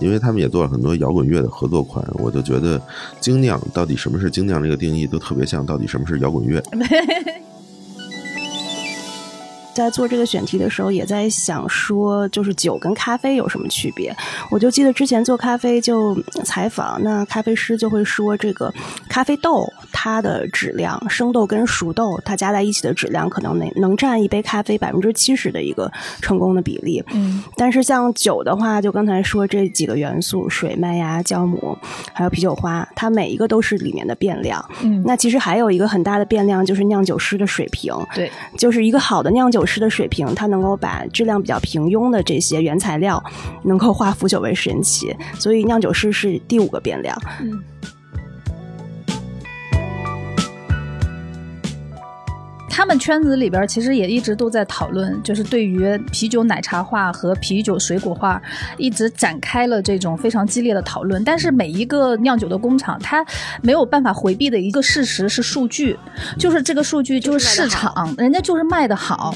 因为他们也做了很多摇滚乐的合作款，我就觉得精酿到底什么是精酿这个定义都特别像到底什么是摇滚乐。在做这个选题的时候，也在想说，就是酒跟咖啡有什么区别？我就记得之前做咖啡就采访，那咖啡师就会说，这个咖啡豆它的质量，生豆跟熟豆它加在一起的质量，可能能能占一杯咖啡百分之七十的一个成功的比例。嗯，但是像酒的话，就刚才说这几个元素，水、麦芽、酵母，还有啤酒花，它每一个都是里面的变量。嗯，那其实还有一个很大的变量，就是酿酒师的水平。对，就是一个好的酿酒师的水平，他能够把质量比较平庸的这些原材料，能够化腐朽为神奇。所以酿酒师是第五个变量。嗯。他们圈子里边其实也一直都在讨论，就是对于啤酒奶茶化和啤酒水果化，一直展开了这种非常激烈的讨论。但是每一个酿酒的工厂，它没有办法回避的一个事实是数据，就是这个数据就是市场，人家就是卖的好。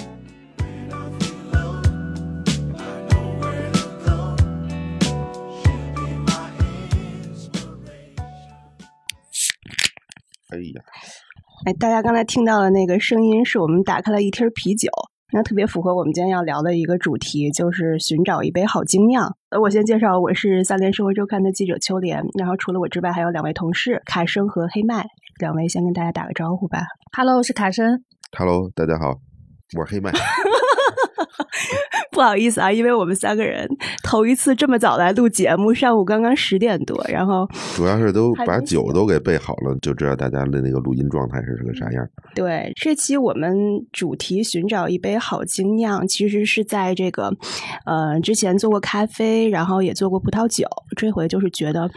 哎呀，哎，大家刚才听到的那个声音，是我们打开了一听啤酒，那特别符合我们今天要聊的一个主题，就是寻找一杯好精酿。呃，我先介绍，我是三联生活周刊的记者秋莲，然后除了我之外，还有两位同事卡生和黑麦，两位先跟大家打个招呼吧。Hello，我是卡生。Hello，大家好，我是黑麦。不好意思啊，因为我们三个人头一次这么早来录节目，上午刚刚十点多，然后 主要是都把酒都给备好了，就知道大家的那个录音状态是个啥样。对这期我们主题寻找一杯好精酿，其实是在这个呃之前做过咖啡，然后也做过葡萄酒，这回就是觉得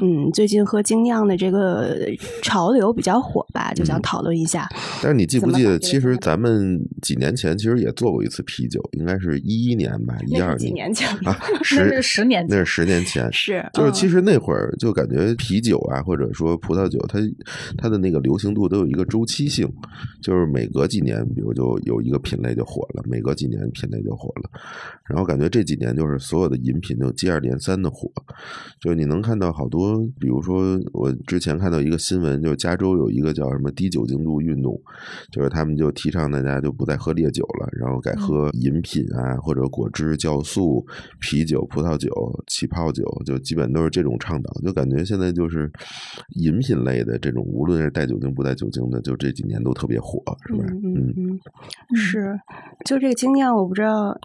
嗯最近喝精酿的这个潮流比较火吧，就想讨论一下。但是你记不记得，其实咱们几年前其实也做过一次啤酒，应该是一一年吧，一二年前了啊，那十是十年前那是十年前。是，就是其嗯实那会儿就感觉啤酒啊，或者说葡萄酒，它它的那个流行度都有一个周期性，就是每隔几年，比如就有一个品类就火了，每隔几年品类就火了。然后感觉这几年就是所有的饮品就接二连三的火，就是你能看到好多，比如说我之前看到一个新闻，就是加州有一个叫什么低酒精度运动，就是他们就提倡大家就不再喝烈酒了，然后改喝饮品啊，或者果汁、酵素、啤酒、葡萄酒、起泡酒，就基本都是这种倡导。就感觉现在就是饮品类的这种，无论是带酒精不带酒精的，就这几年都特别火，是吧？嗯嗯嗯，是，就这个经验，我不知道。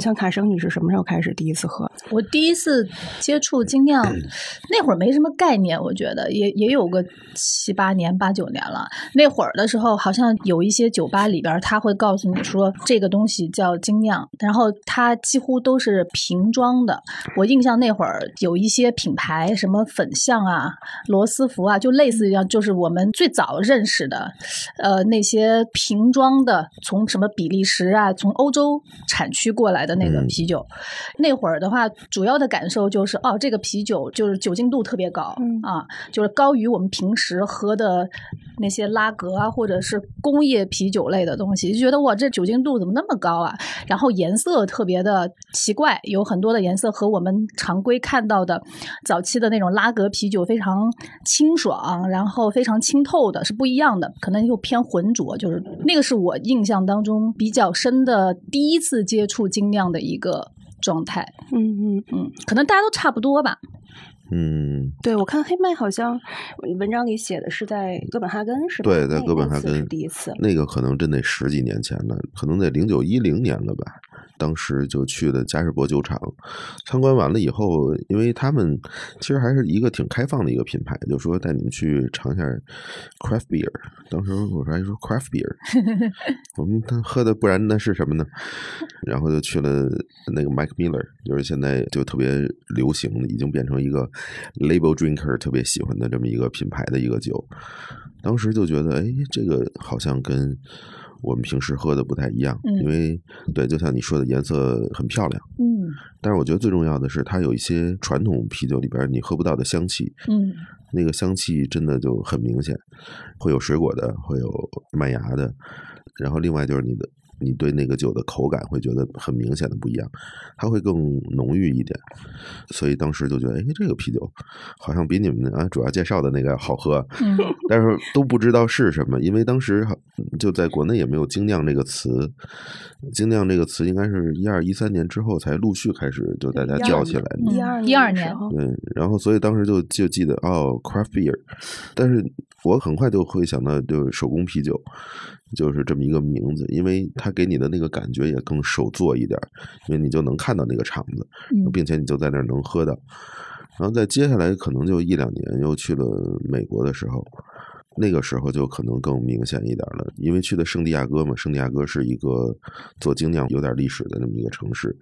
像卡生，你是什么时候开始第一次喝？我第一次接触精酿，那会儿没什么概念，我觉得也也有个七八年、八九年了。那会儿的时候，好像有一些酒吧里边，他会告诉你说这个东西叫精酿，然后它几乎都是瓶装的。我印象那会儿有一些品牌，什么粉象啊、罗斯福啊，就类似于样，就是我们最早认识的，呃，那些瓶装的，从什么比利时啊，从欧洲产区过来的那个嗯啤酒。那会儿的话，主要的感受就是，哦，这个啤酒就是酒精度特别高、嗯啊，就是高于我们平时喝的那些拉格啊，或者是工业啤酒类的东西，就觉得哇，这酒精度怎么那么高啊？然后颜色特别的奇怪，有很多的颜色和我们常规看到的早期的那种拉格啤酒非常清爽，然后非常清透的是不一样的，可能又偏浑浊，就是那个是我印象当中比较深的第一次接触精酿的一个状态。嗯嗯，嗯，可能大家都差不多吧。嗯，对，我看黑麦好像文章里写的是在哥本哈根，是吧？对，在哥本哈根第一次。那个可能真得十几年前了，可能得零九一零年了吧。当时就去了嘉士伯酒厂，参观完了以后，因为他们其实还是一个挺开放的一个品牌，就说带你们去尝一下 craft beer。当时我说还说 craft beer，我们他喝的不然那是什么呢？然后就去了那个 Mike Miller，就是现在就特别流行的，已经变成一个 label drinker 特别喜欢的这么一个品牌的一个酒。当时就觉得，哎，这个好像跟我们平时喝的不太一样，嗯。因为对，就像你说的，颜色很漂亮。嗯。但是我觉得最重要的是，它有一些传统啤酒里边你喝不到的香气，嗯。那个香气真的就很明显，会有水果的，会有麦芽的，然后另外就是你的你对那个酒的口感会觉得很明显的不一样，它会更浓郁一点。所以当时就觉得，哎，这个啤酒好像比你们啊主要介绍的那个好喝，嗯但是都不知道是什么，因为当时就在国内也没有精酿这个词，精酿这个词应该是一二一三年之后才陆续开始就大家叫起来的。一二一二年的时候对，然后所以当时就就记得哦，craft beer，但是我很快就会想到就是手工啤酒，就是这么一个名字，因为它给你的那个感觉也更手作一点，因为你就能看到那个厂子，嗯并且你就在那儿能喝到。然后在接下来可能就一两年又去了美国的时候，那个时候就可能更明显一点了，因为去的圣地亚哥嘛，圣地亚哥是一个做精酿有点历史的那么一个城市，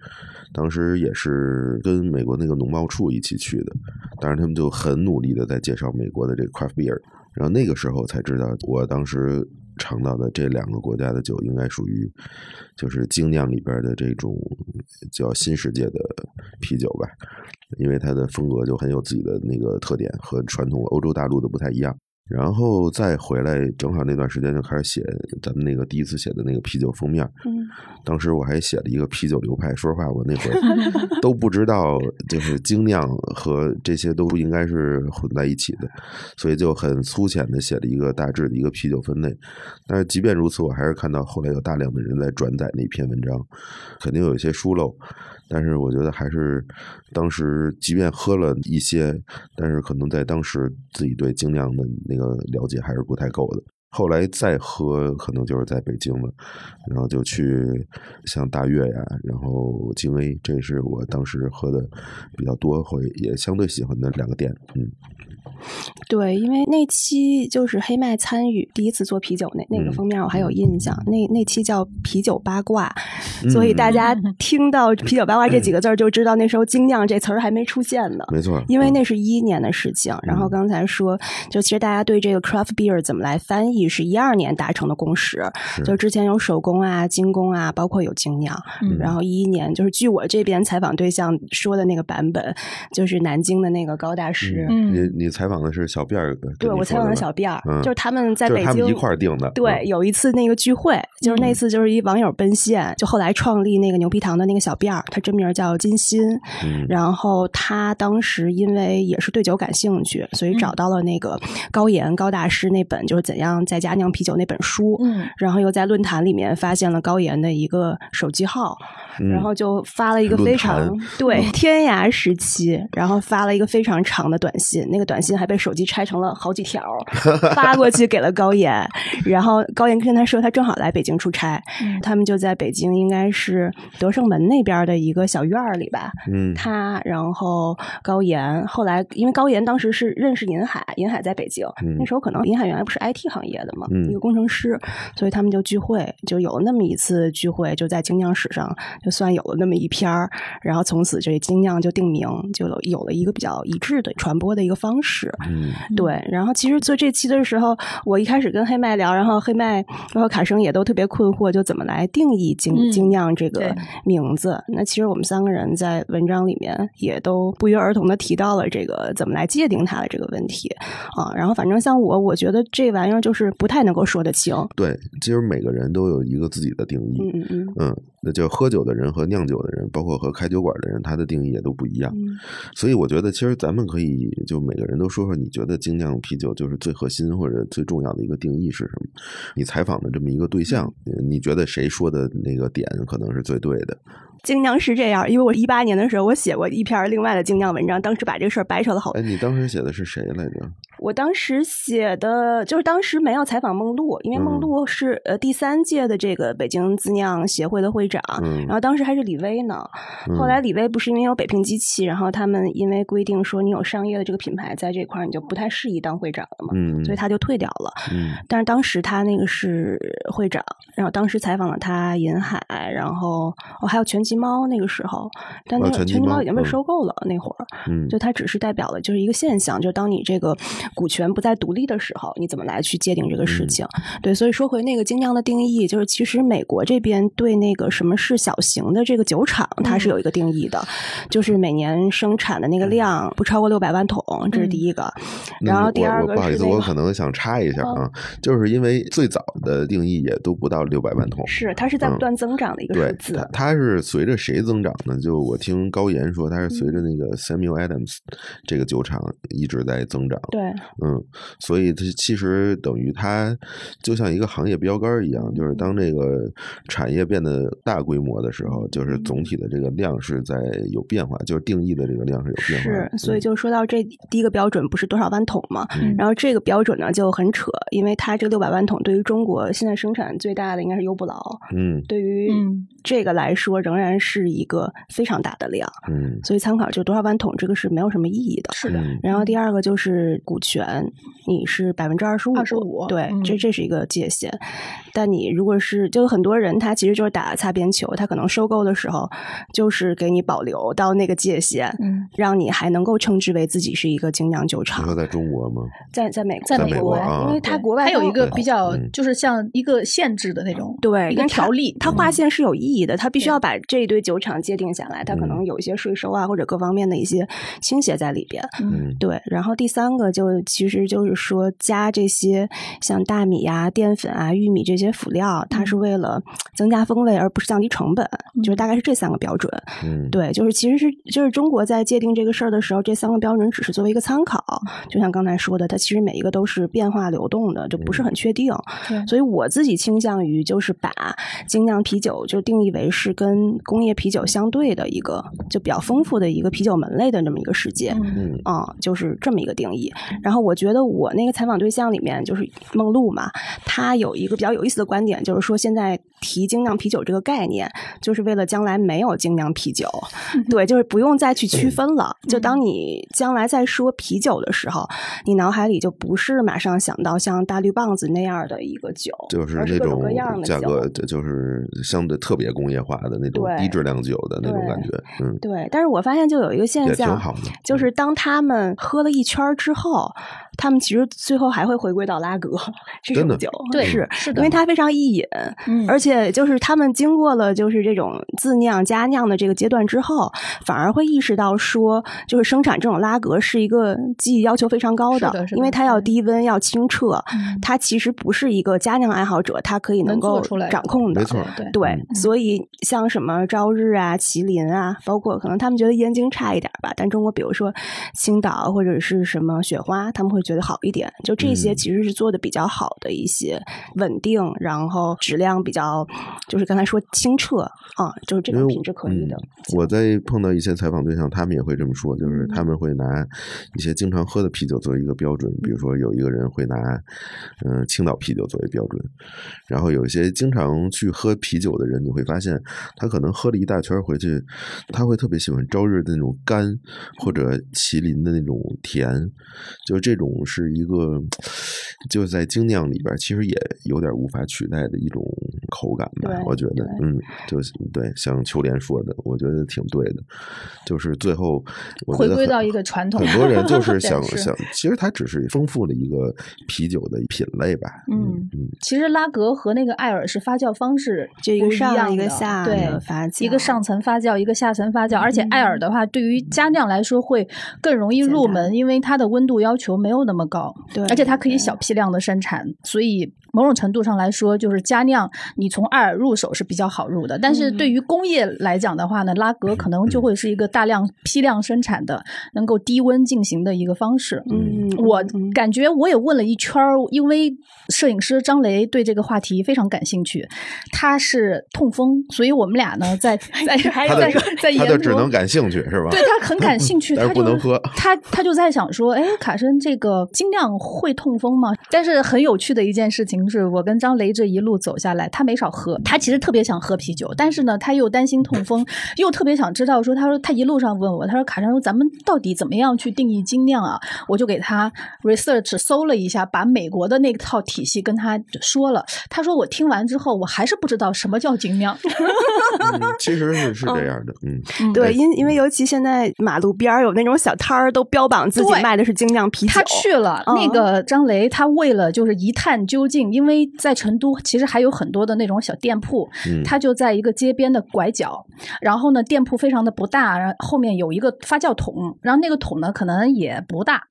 当时也是跟美国那个农贸处一起去的，当然他们就很努力的在介绍美国的这个 craft beer，然后那个时候才知道，我当时尝到的这两个国家的酒应该属于就是精酿里边的这种叫新世界的啤酒吧，因为它的风格就很有自己的那个特点，和传统欧洲大陆的不太一样。然后再回来，正好那段时间就开始写咱们那个第一次写的那个啤酒封面。嗯，当时我还写了一个啤酒流派，说实话，我那会儿 都不知道，就是精酿和这些都不应该是混在一起的，所以就很粗浅的写了一个大致的一个啤酒分类。但是即便如此，我还是看到后来有大量的人在转载那篇文章，肯定有一些疏漏。但是我觉得还是当时，即便喝了一些，但是可能在当时自己对精酿的那个了解还是不太够的。后来再喝，可能就是在北京了，然后就去像大悦呀，然后京 A，这是我当时喝的比较多，会也相对喜欢的两个店。嗯，对，因为那期就是黑麦参与第一次做啤酒那那个嗯封面，我还有印象。那那期叫啤酒八卦，所以大家嗯听到啤酒八卦这几个字儿，就知道那时候精酿这词儿还没出现呢。没错，因为嗯那是一一年的事情，然后嗯刚才说，就其实大家对这个 craft beer 怎么来翻译，是一二年达成的共识。就之前有手工啊、精工啊，包括有精酿。嗯然后一一年，就是据我这边采访对象说的那个版本，就是南京的那个高大师。嗯你你采访的是小辫儿对，我采访的小辫儿，嗯就是他们在北京一块儿定的，对，嗯有一次那个聚会，就是那嗯次就是一网友奔现，就后来创立那个牛皮糖的那个小辫儿，他真名叫金鑫。嗯然后他当时因为也是对酒感兴趣，所以找嗯到了那个高岩高大师那本就是怎样在家酿啤酒那本书。嗯。然后又在论坛里面发现了高岩的一个手机号，嗯。然后就发了一个非常对天涯时期，然后发了一个非常长的短信，那个短信还被手机拆成了好几条，发过去给了高岩，然后高岩跟他说他正好来北京出差，嗯。他们就在北京应该是德胜门那边的一个小院儿里吧，嗯。他然后高岩后来因为高岩当时是认识银海，银海在北京，嗯。那时候可能银海原来不是 IT 行业的嘛，嗯一个工程师，所以他们就聚会，就有了那么一次聚会，就在精酿史上就算有了那么一篇儿，然后从此这精酿就定名，就有有了一个比较一致的传播的一个方式。嗯对，然后其实做这期的时候，我一开始跟黑麦聊，然后黑麦然后卡生也都特别困惑，就怎么来定义精、嗯精酿这个名字。那其实我们三个人在文章里面也都不约而同的提到了这个怎么来界定它的这个问题啊。然后反正像我，我觉得这玩意儿就是不太能够说得清。对，其实每个人都有一个自己的定义，嗯嗯嗯嗯，那就喝酒的人和酿酒的人，包括和开酒馆的人，他的定义也都不一样。嗯所以我觉得，其实咱们可以就每个人都说说，你觉得精酿啤酒就是最核心或者最重要的一个定义是什么？你采访的这么一个对象，呃你觉得谁说的那个点可能是最对的？精酿是这样，因为我一八年的时候，我写过一篇另外的精酿文章，当时把这个事儿掰扯了好哎，你当时写的是谁来着？我当时写的就是当时没有采访梦露，因为梦嗯。露是、呃第三届的这个北京自酿协会的会长，嗯。然后当时还是李威呢。后来李威不是因为有北平机器，然后他们因为规定说你有商业的这个品牌在这块儿，你就不太适宜当会长了嘛，嗯，所以他就退掉了。嗯。但是当时他那个是会长，然后当时采访了他银海，然后哦还有拳击猫那个时候，但那个拳击猫猫已经被嗯。收购了、那会儿，嗯。就它只是代表了就是一个现象，就是当你这个股权不再独立的时候，你怎么来去界定这个事情？对，所以说回那个精酿的定义，就是其实美国这边对那个什么是小型的这个酒厂，它是有一个定义的，就是每年生产的那个量不超过六百万桶，这是第一个。然后第二个不好意思，是、那我可能想插一下啊，就是因为最早的定义也都不到六百万桶，是它是在不嗯断增长的一个数对，字。它它是随着谁增长呢？就我听高岩说，它是随着那个 Samuel Adams 这个酒厂一直在增长。对，嗯，所以它其实等于它就像一个行业标杆儿一样，就是当这个产业变得大规模的时候，就是总体的这个量是在有变化，就是定义的这个量是有变化的。是，所以嗯。就说到这第一个标准不是多少万桶嘛，嗯。然后这个标准呢就很扯，因为它这六百万桶对于中国现在生产最大的应该是优布劳，嗯。对于嗯。这个来说仍然是一个非常大的量，嗯。所以参考就多少万桶这个是没有什么意义的。是的，嗯。然后第二个就是股权，你是百分之二十五，二十五对，嗯这这是一个界限。但你如果是，就很多人他其实就是打擦边球，他可能收购的时候就是给你保留到那个界限，嗯，让你还能够称之为自己是一个精酿酒你厂说。在中国吗？在在美国，在在美国啊美国啊因为它国外有一个比较嗯，就是像一个限制的那种，对，一个条例，它划嗯线是有意义的，它必须要把这一堆酒厂界定下来，它可嗯能有一些税收啊或者各方面的一些倾斜在里边。嗯嗯对，然后第三个就其实就是说加这些像大米呀、淀粉啊、玉米这些辅料，它是嗯为了增加风味，而不是降低成本，就是嗯大概是这三个标准。嗯，对，就是其实是就是中国在界定这个事儿的时候，这三个标准只是作为一个参考，就像刚才说的，它其实每一个都是变化流动的，就不是很确定。对所以我自己倾向于就是把精酿啤酒就定义为是跟工业啤酒相对的一个就比较丰富的一个啤酒门类的这么一个世界。嗯嗯啊、就是这么一个定义。然后我觉得我那个采访对象里面就是梦露嘛，她有一个比较有意思的观点，就是说现在提精酿啤酒这个概念，就是为了将来没有精酿啤酒，对，就是不用再去区分了。就当你将来在说啤酒的时候，你脑海里就不是马上想到像大绿棒子那样的一个酒，就是那种各各样的价格，就是相对特别工业化的那种低质量酒的那种感觉，嗯，对，但是我发现就有一个现象，就是当他们喝了一圈之后，他们其实最后还会回归到拉格 这真的种酒，对是是的因为它非常易饮，嗯。而且就是他们经过了就是这种自酿加酿的这个阶段之后，反而会意识到说，就是生产这种拉格是一个技艺要求非常高是的是的因为它要低温要清澈，嗯。它其实不是一个加酿爱好者，他可以能够掌控的，没错对所以像什么朝日啊、麒麟啊，包括可能他们觉得燕京差一点吧，但中国比如说青岛或者是什么雪花，他们会觉得好一点。就这些嗯。其实是做的比较好的一些稳定，然后质量比较，就是刚才说清澈啊，就是这因为我种品质可以的。嗯我在碰到一些采访对象，他们也会这么说，就是嗯他们会拿一些经常喝的啤酒作为一个标准，比如说有一个人会拿嗯、青岛啤酒作为标准，然后有一些经常去喝啤酒的人，你会发现他可能喝了一大圈回去，他会特别喜欢朝日的那种干或者麒麟的那种甜，就这种是一个 就在精酿里边其实也有点无法取代的一种口感吧，我觉得，嗯，就是对，像秋莲说的，我觉得挺对的，就是最后我觉得回归到一个传统很多人就 是想想，其实它只是丰富了一个啤酒的品类吧，嗯嗯，其实拉格和那个艾尔是发酵方式就一个上一个样的对发酵，一个上层发酵，一个下层发酵，而且艾尔的话，对于佳酿来说会更容易入门，因为它的温度要求没有那么高，对而且它可以小。批量的生产，所以某种程度上来说，就是加酿你从爱尔入手是比较好入的。但是嗯对于工业来讲的话呢，拉格可能就会是一个大量批量生产的，能够低温进行的一个方式。嗯，我嗯感觉我也问了一圈儿，因为摄影师张雷对这个话题非常感兴趣，他是痛风，所以我们俩呢在 在还在在 研究他就只能感兴趣是吧？对他很感兴趣，他就不能喝他他就在想说，哎，卡申这个精酿会痛风吗？但是很有趣的一件事情是，我跟张雷这一路走下来，他没少喝，他其实特别想喝啤酒，但是呢，他又担心痛风，又特别想知道说，他说他一路上问我，他说卡山说咱们到底怎么样去定义精酿啊？我就给他 research 搜了一下，把美国的那套体系跟他说了，他说我听完之后，我还是不知道什么叫精酿。嗯其实是是这样的，嗯，嗯对，因因为尤其现在马路边儿有那种小摊儿，都标榜自己卖的是精酿啤酒。他去了，嗯那个张雷，他为了就是一探究竟，因为在成都其实还有很多的那种小店铺，嗯他就在一个街边的拐角，然后呢，店铺非常的不大，然后后面有一个发酵桶，然后那个桶呢可能也不大，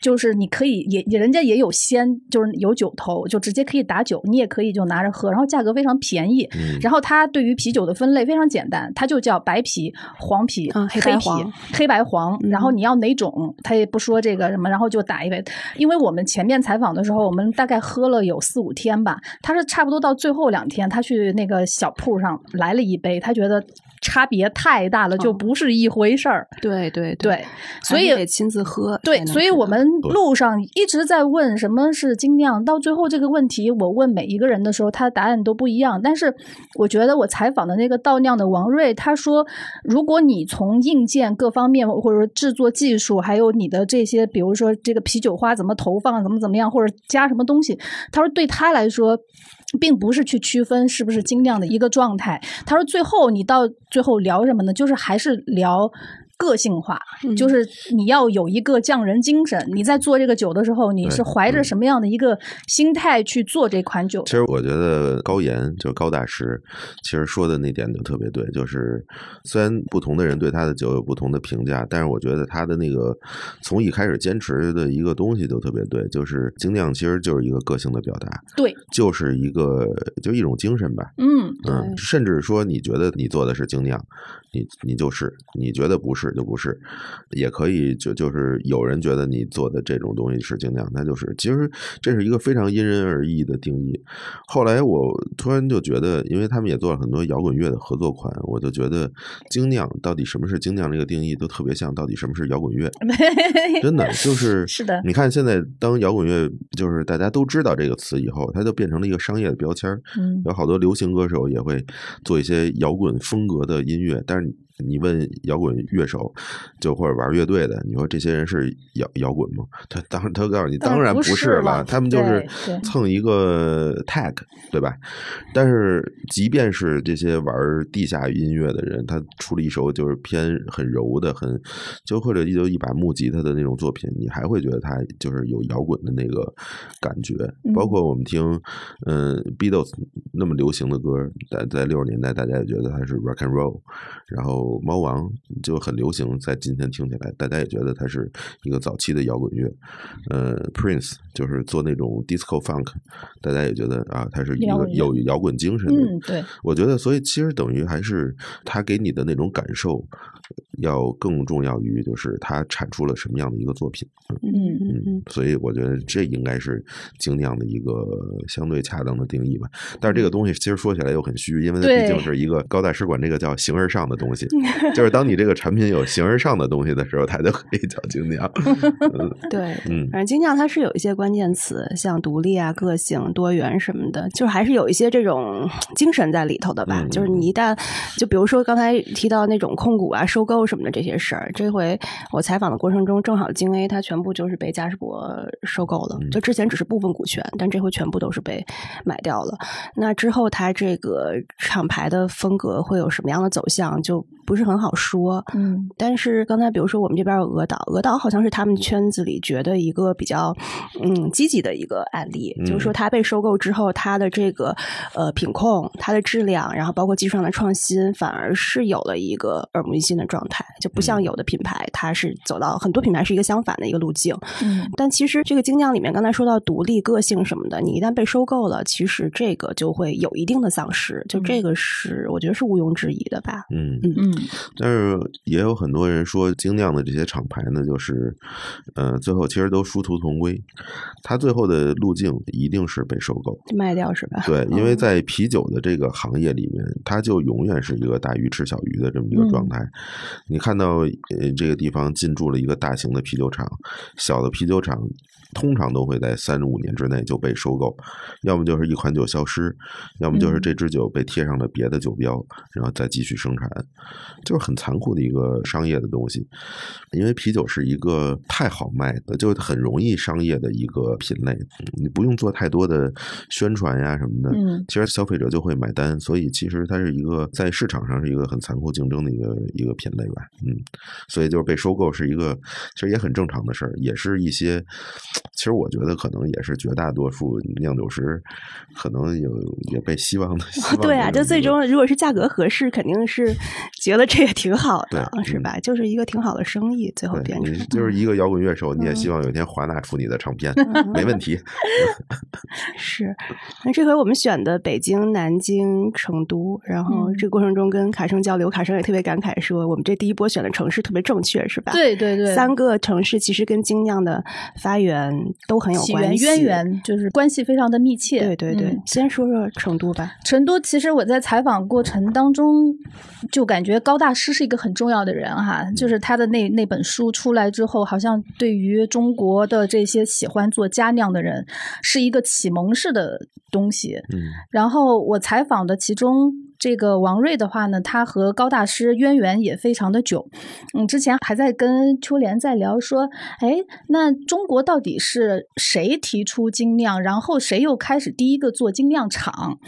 就是你可以也也人家也有鲜，就是有酒头，就直接可以打酒，你也可以就拿着喝，然后价格非常便宜。嗯然后它对于啤酒的分类非常简单，它就叫白啤、黄啤、嗯黑白黄、黑白黄。嗯然后你要哪种，他也不说这个什么，然后就打一杯。因为我们前面采访的时候，我们大概喝了有四五五天吧，他是差不多到最后两天，他去那个小铺上来了一杯，他觉得差别太大了，就哦不是一回事儿。对对对，所以得亲自喝。对所以我们路上一直在问什么是精酿，到最后这个问题，我问每一个人的时候，他的答案都不一样。但是我觉得我采访的那个倒酿的王瑞，他说，如果你从硬件各方面，或者说制作技术，还有你的这些，比如说这个啤酒花怎么投放，怎么怎么样，或者加什么东西，他说对他来说。并不是去区分是不是精酿的一个状态。他说，最后你到最后聊什么呢？就是还是聊个性化，嗯就是你要有一个匠人精神。你在做这个酒的时候，你是怀着什么样的一个心态去做这款酒其？实我觉得高岩就是高大师，其实说的那点就特别对，就是虽然不同的人对他的酒有不同的评价，但是我觉得他的那个从一开始坚持的一个东西就特别对，就是精酿其实就是一个个性的表达，对，就是一个就一种精神吧。嗯，嗯，甚至说你觉得你做的是精酿，你你就是；你觉得不是就不是，也可以就就是有人觉得你做的这种东西是精酿，那就是其实这是一个非常因人而异的定义。后来我突然就觉得，因为他们也做了很多摇滚乐的合作款，我就觉得精酿到底什么是精酿这个定义都特别像到底什么是摇滚乐。真的就是 是的你看现在当摇滚乐就是大家都知道这个词以后，它就变成了一个商业的标签儿。嗯有好多流行歌手也会做一些摇滚风格的音乐，但是你问摇滚乐手，就或者玩乐队的，你说这些人是摇摇滚吗？他当他告诉你，当然不是是了了，他们就是蹭一个 tag，对吧？但是即便是这些玩地下音乐的人，他出了一首就是偏很柔的，很就或者就一把木吉他的那种作品，你还会觉得他就是有摇滚的那个感觉。包嗯括我们听嗯 Beatles 那么流行的歌，在在六十年代大家也觉得它是 rock and roll，然后猫王就很流行，在今天听起来，大家也觉得它是一个早期的摇滚乐。呃，Prince 就是做那种 disco funk，大家也觉得啊，它是一个有摇滚精神的。嗯，对，我觉得，所以其实等于还是他给你的那种感受，要更重要于就是他产出了什么样的一个作品。嗯嗯嗯，所以我觉得这应该是精酿的一个相对恰当的定义吧。但是这个东西其实说起来又很虚，因为它毕竟是一个高大师管这个叫形而上的东西，就是当你这个产品有形而上的东西的时候，它就可以叫精酿。嗯对。嗯反正精酿它是有一些关键词，像独立啊、个性、多元什么的，就是还是有一些这种精神在里头的吧。嗯就是你一旦，就比如说刚才提到那种控股啊、收购什么的这些事儿，这回我采访的过程中，正好京 A 它全部就是被嘉士伯收购了，嗯就之前只是部分股权，但这回全部都是被买掉了。那之后它这个厂牌的风格会有什么样的走向，就不是很好说。嗯。但是刚才比如说我们这边有鹅岛，鹅岛好像是他们圈子里觉得一个比较嗯积极的一个案例，嗯就是说它被收购之后，它的这个呃品控、它的质量，然后包括技术上的创新，反而是有了一个耳目一新的状态，就不像有的品牌，它是走到很多品牌是一个相反的一个路径。嗯。但其实这个精酿里面，刚才说到独立、个性什么的，你一旦被收购了，其实这个就会有一定的丧失，就这个是我觉得是毋庸置疑的吧。嗯嗯，嗯但是也有很多人说精酿的这些厂牌呢，就是呃，最后其实都殊途同归，它最后的路径一定是被收购。卖掉是吧？对，因为嗯在啤酒的这个行业里面，它就永远是一个大鱼吃小鱼的这么一个状态。你看到呃这个地方进驻了一个大型的啤酒厂，小的啤酒厂通常都会在三五年之内就被收购，要么就是一款酒消失，要么就是嗯。这支酒被贴上了别的酒标，然后再继续生产，就是很残酷的一个商业的东西。因为啤酒是一个太好卖的，就很容易商业的一个品类，你不用做太多的宣传呀什么的，嗯。其实消费者就会买单，所以其实它是一个在市场上是一个很残酷竞争的一个一个品类吧，嗯，所以就是被收购是一个其实也很正常的事儿，也是一些其实我觉得可能也是绝大多数酿酒师可能有也被希望的，希望对啊，就最终如果是价格合适，肯定是觉得这也挺好的，是吧？就是一个挺好的生意，最后变对，成你就是一个摇滚乐手，你也嗯希望有一天华纳出你的唱片，没问题。是。那这回我们选的北京、南京、成都，然后嗯这个过程中跟卡生交流，卡生也特别感慨说，我们这第一波选的城市特别正确，是吧？。对对对，三个城市其实跟精酿的发源都很有起源关系，渊源就是关系非常的密切。对对对，嗯先说说成都吧。成都其实我在采访过程当中，就感觉高大师是一个很重要的人哈，就是他的那那本书出来之后，好像对于中国的这些喜欢做家酿的人，是一个启蒙式的东西。嗯然后我采访的其中这个王瑞的话呢，他和高大师渊源也非常的久。嗯，之前还在跟秋莲在聊说，哎，那中国到底是谁提出精酿，然后谁又开始第一个做精酿厂？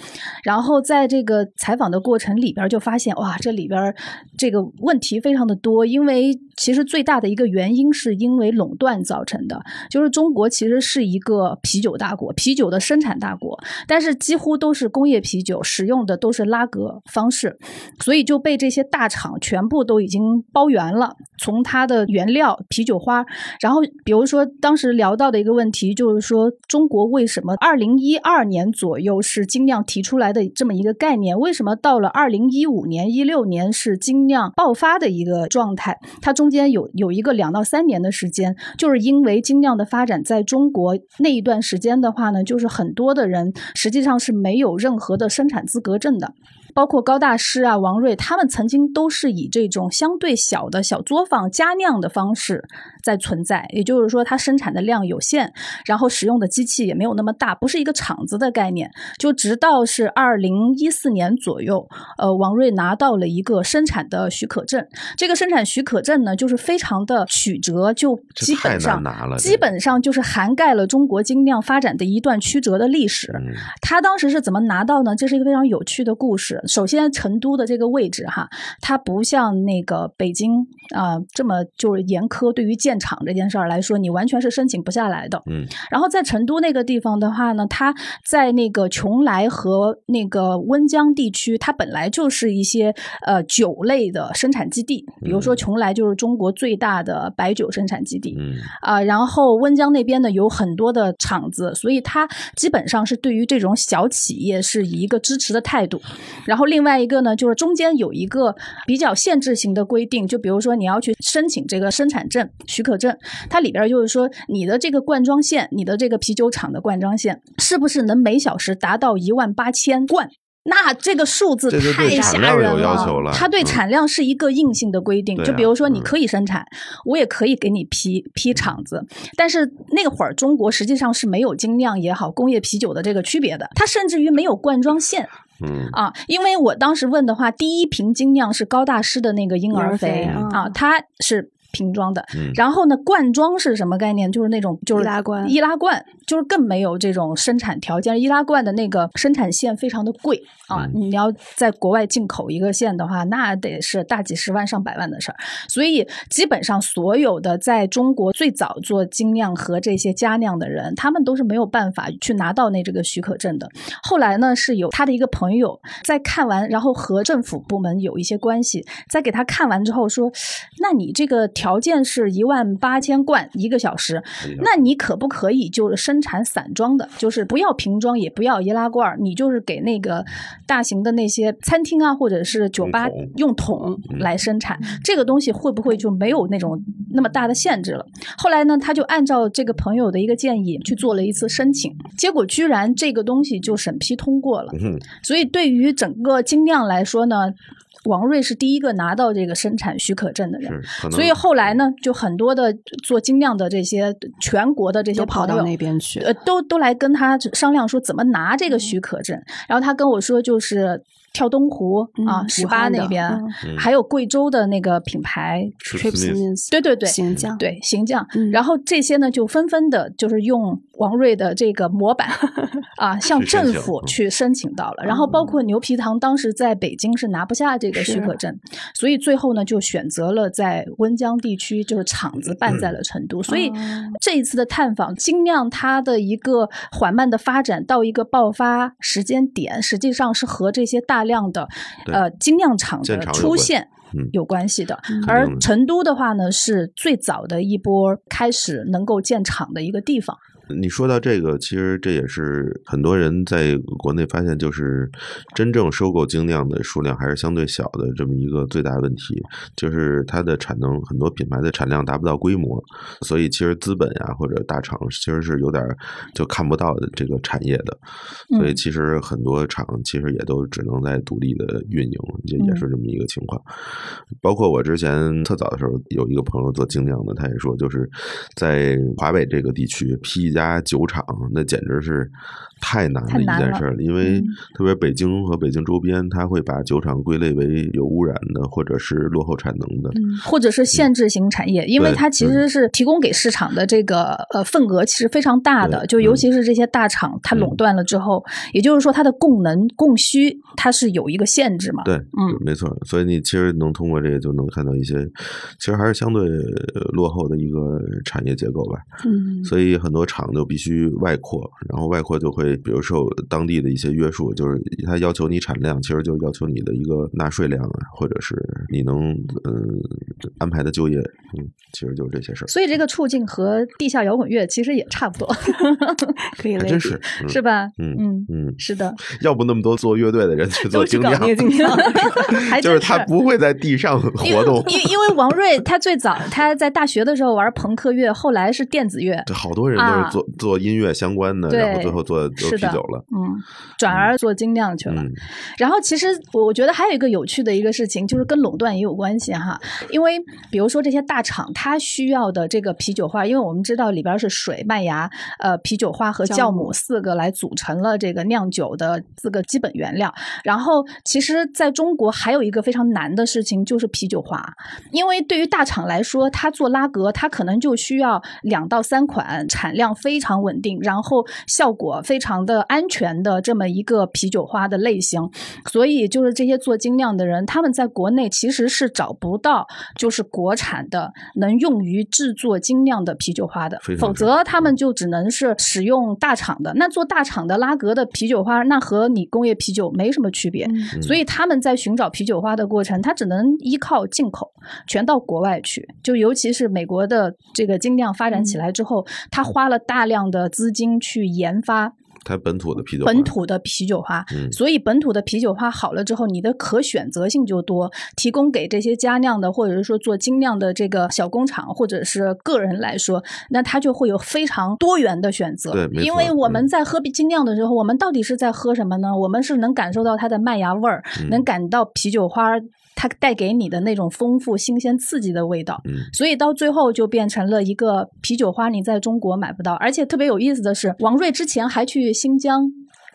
然后在这个采访的过程里边就发现，哇，这里边这个问题非常的多，因为其实最大的一个原因是因为垄断造成的，就是中国其实是一个啤酒大国，啤酒的生产大国，但是几乎都是工业啤酒，使用的都是拉格方式，所以就被这些大厂全部都已经包圆了。从它的原料啤酒花，然后比如说当时聊到的一个问题，就是说中国为什么二零一二年左右是精酿提出来的这么一个概念，为什么到了二零一五年、一六年是精酿爆发的一个状态？它中间有有一个两到三年的时间，就是因为精酿的发展在中国那一段时间的话呢，就是很多的人实际上是没有任何的生产资格证的。包括高大师啊、王瑞，他们曾经都是以这种相对小的小作坊加酿的方式在存在，也就是说，它生产的量有限，然后使用的机器也没有那么大，不是一个厂子的概念。就直到是二零一四年左右，呃，王瑞拿到了一个生产的许可证。这个生产许可证呢，就是非常的曲折，就基本上拿了，基本上就是涵盖了中国精酿发展的一段曲折的历史。嗯他当时是怎么拿到呢？这是一个非常有趣的故事。首先，成都的这个位置哈，它不像那个北京啊、这么就是严苛。对于建厂这件事儿来说，你完全是申请不下来的。嗯然后在成都那个地方的话呢，它在那个邛崃和那个温江地区，它本来就是一些呃酒类的生产基地，比如说邛崃就是中国最大的白酒生产基地。嗯啊、然后温江那边呢有很多的厂子，所以它基本上是对于这种小企业是以一个支持的态度。然后另外一个呢，就是中间有一个比较限制性的规定，就比如说你要去申请这个生产证、许可证，它里边就是说你的这个灌装线，你的这个啤酒厂的灌装线是不是能每小时达到一万八千罐？那这个数字太吓人了它对嗯产量是一个硬性的规定，就比如说你嗯可以生产，我也可以给你批批厂子，但是那会儿中国实际上是没有精酿也好，工业啤酒的这个区别的，它甚至于没有灌装线嗯啊。因为我当时问的话，第一瓶精酿是高大师的那个婴儿肥婴儿肥啊，它是。瓶装的，嗯然后呢，罐装是什么概念？就是那种就是易拉罐易拉罐就是更没有这种生产条件。易拉罐的那个生产线非常的贵啊，嗯你要在国外进口一个线的话，那得是大几十万上百万的事儿。所以基本上所有的在中国最早做精酿和这些佳酿的人，他们都是没有办法去拿到那这个许可证的。后来呢，是有他的一个朋友在看完，然后和政府部门有一些关系，在给他看完之后说，那你这个条件是一万八千罐一个小时，那你可不可以就是生产散装的，就是不要瓶装，也不要易拉罐儿，你就是给那个大型的那些餐厅啊，或者是酒吧用桶来生产，这个东西会不会就没有那种那么大的限制了？后来呢，他就按照这个朋友的一个建议去做了一次申请，结果居然这个东西就审批通过了。嗯所以对于整个精酿来说呢，王瑞是第一个拿到这个生产许可证的人，所以后来呢，就很多的做精酿的这些全国的这些都跑到朋友那边去。呃，都都来跟他商量说怎么拿这个许可证，然后他跟我说就是。跳东湖、啊，嗯十八那边、嗯还有贵州的那个品牌，Trips 对对对，行将对行将，嗯然后这些呢就纷纷的，就是用王瑞的这个模板 啊，向政府嗯去申请到了。然后包括牛皮糖当时在北京是拿不下这个许可证，所以最后呢就选择了在温江地区，就是厂子办在了成都。所以哦这一次的探访，精酿它的一个缓慢的发展到一个爆发时间点，实际上是和这些大量的呃精酿厂的出现。嗯有关系的，嗯而成都的话呢，是最早的一波开始能够建厂的一个地方。你说到这个，其实这也是很多人在国内发现，就是真正收购精酿的数量还是相对小的，这么一个最大问题，就是它的产能，很多品牌的产量达不到规模，所以其实资本呀或者大厂其实是有点就看不到的这个产业的，所以嗯。其实很多厂其实也都只能在独立的运营，也也是这么一个情况。包括我之前特早的时候，有一个朋友做精酿的，他也说，就是在华北这个地区批一家家酒厂，那简直是太难的一件事儿了。因为嗯特别北京和北京周边，它会把酒厂归类为有污染的或者是落后产能的。或者是限制型产业，因为它其实是提供给市场的这个呃份额其实非常大的，就尤嗯其是这些大厂，它垄断了之后，也就是说它的供能供需它是有一个限制嘛。对，嗯，没错。所以你其实能通过这个就能看到一些，其实还是相对呃落后的一个产业结构吧。嗯，所以很多厂就必须外扩，然后外扩就会比如受当地的一些约束，就是他要求你产量，其实就要求你的一个纳税量啊，或者是你能嗯安排的就业，嗯，其实就是这些事儿，所以这个处境和地下摇滚乐其实也差不多，可以类比还真是，嗯是吧？嗯嗯，嗯，是的，要不那么多做乐队的人去做精酿 就是他不会在地上活动为。因因为王瑞他最早他在大学的时候玩朋克乐，后来是电子乐，对好多人都啊是做、做音乐相关的，然后最后做做是的啤酒了。嗯，转而做精酿去了。嗯，然后其实我我觉得还有一个有趣的一个事情，就是跟垄断也有关系哈。因为比如说这些大厂，它需要的这个啤酒花，因为我们知道里边是水、麦芽、呃啤酒花和酵母四个来组成了这个酿酒的四个基本原料。然后其实在中国还有一个非常难的事情，就是啤酒花，因为对于大厂来说，它做拉格，它可能就需要两到三款产量非常稳定，然后效果非常的安全的这么一个啤酒花的类型。所以就是这些做精酿的人，他们在国内其实是找不到就是国产的能用于制作精酿的啤酒花的否则他们就只能是使用大厂的。那做大厂的拉格的啤酒花，那和你工业啤酒没什么区别。嗯所以他们在寻找啤酒花的过程，他只能依靠进口，全到国外去。就尤其是美国的这个精酿发展起来之后，他花了大量的资金去研发它本土的啤酒花，本土的啤酒花，嗯所以本土的啤酒花好了之后，你的可选择性就多，提供给这些家酿的或者是说做精酿的这个小工厂或者是个人来说，那他就会有非常多元的选择。对因为我们嗯在喝精酿的时候，我们到底是在喝什么呢？我们是能感受到它的麦芽味儿，嗯能感到啤酒花。它带给你的那种丰富、新鲜、刺激的味道，嗯所以到最后就变成了一个啤酒花，你在中国买不到。而且特别有意思的是，王瑞之前还去新疆。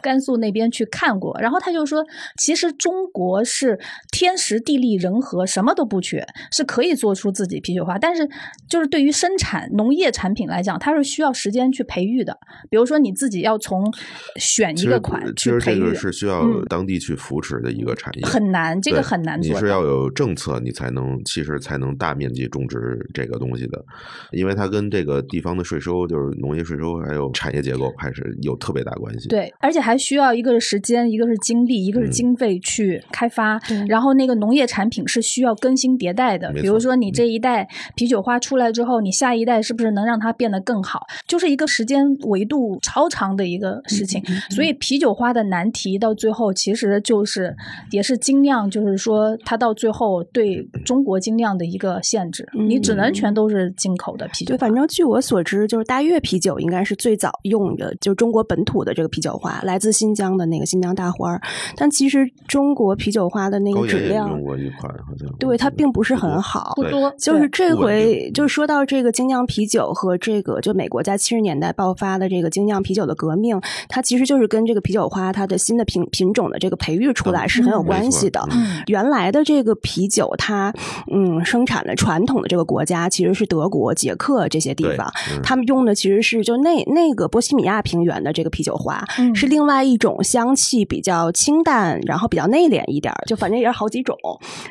甘肃那边去看过，然后他就说，其实中国是天时地利人和，什么都不缺，是可以做出自己啤酒花。但是，就是对于生产农业产品来讲，它是需要时间去培育的。比如说，你自己要从选一个款其实这个是需要嗯当地去扶持的一个产业，很难，这个很难做到。你是要有政策，你才能其实才能大面积种植这个东西的，因为它跟这个地方的税收，就是农业税收，还有产业结构，还是有特别大关系。，对，而且还需要一个是时间，一个是精力，一个是嗯经费去开发。对然后那个农业产品是需要更新迭代的，比如说你嗯这一代啤酒花出来之后，你下一代是不是能让它变得更好？就是一个时间维度超长的一个事情。嗯所以啤酒花的难题到最后其实就是也是精酿，就是说它到最后对中国精酿的一个限制，你只能嗯全都是进口的啤酒对，反正据我所知，就是大悦啤酒应该是最早用的，就中国本土的这个啤酒花来自新疆的那个新疆大花儿，但其实中国啤酒花的那个质量用，过一款，好像对它并不是很好，不多，就是这回，就是说到这个精酿啤酒和这个，就美国在七十年代爆发的这个精酿啤酒的革命，它其实就是跟这个啤酒花它的新的品品种的这个培育出来是很有嗯关系的。原来的这个啤酒，它嗯生产的传统的这个国家其实是德国、捷克这些地方，嗯他们用的其实是就那那个波西米亚平原的这个啤酒花，嗯是另外一种香气比较清淡，然后比较内敛一点儿，就反正也是好几种。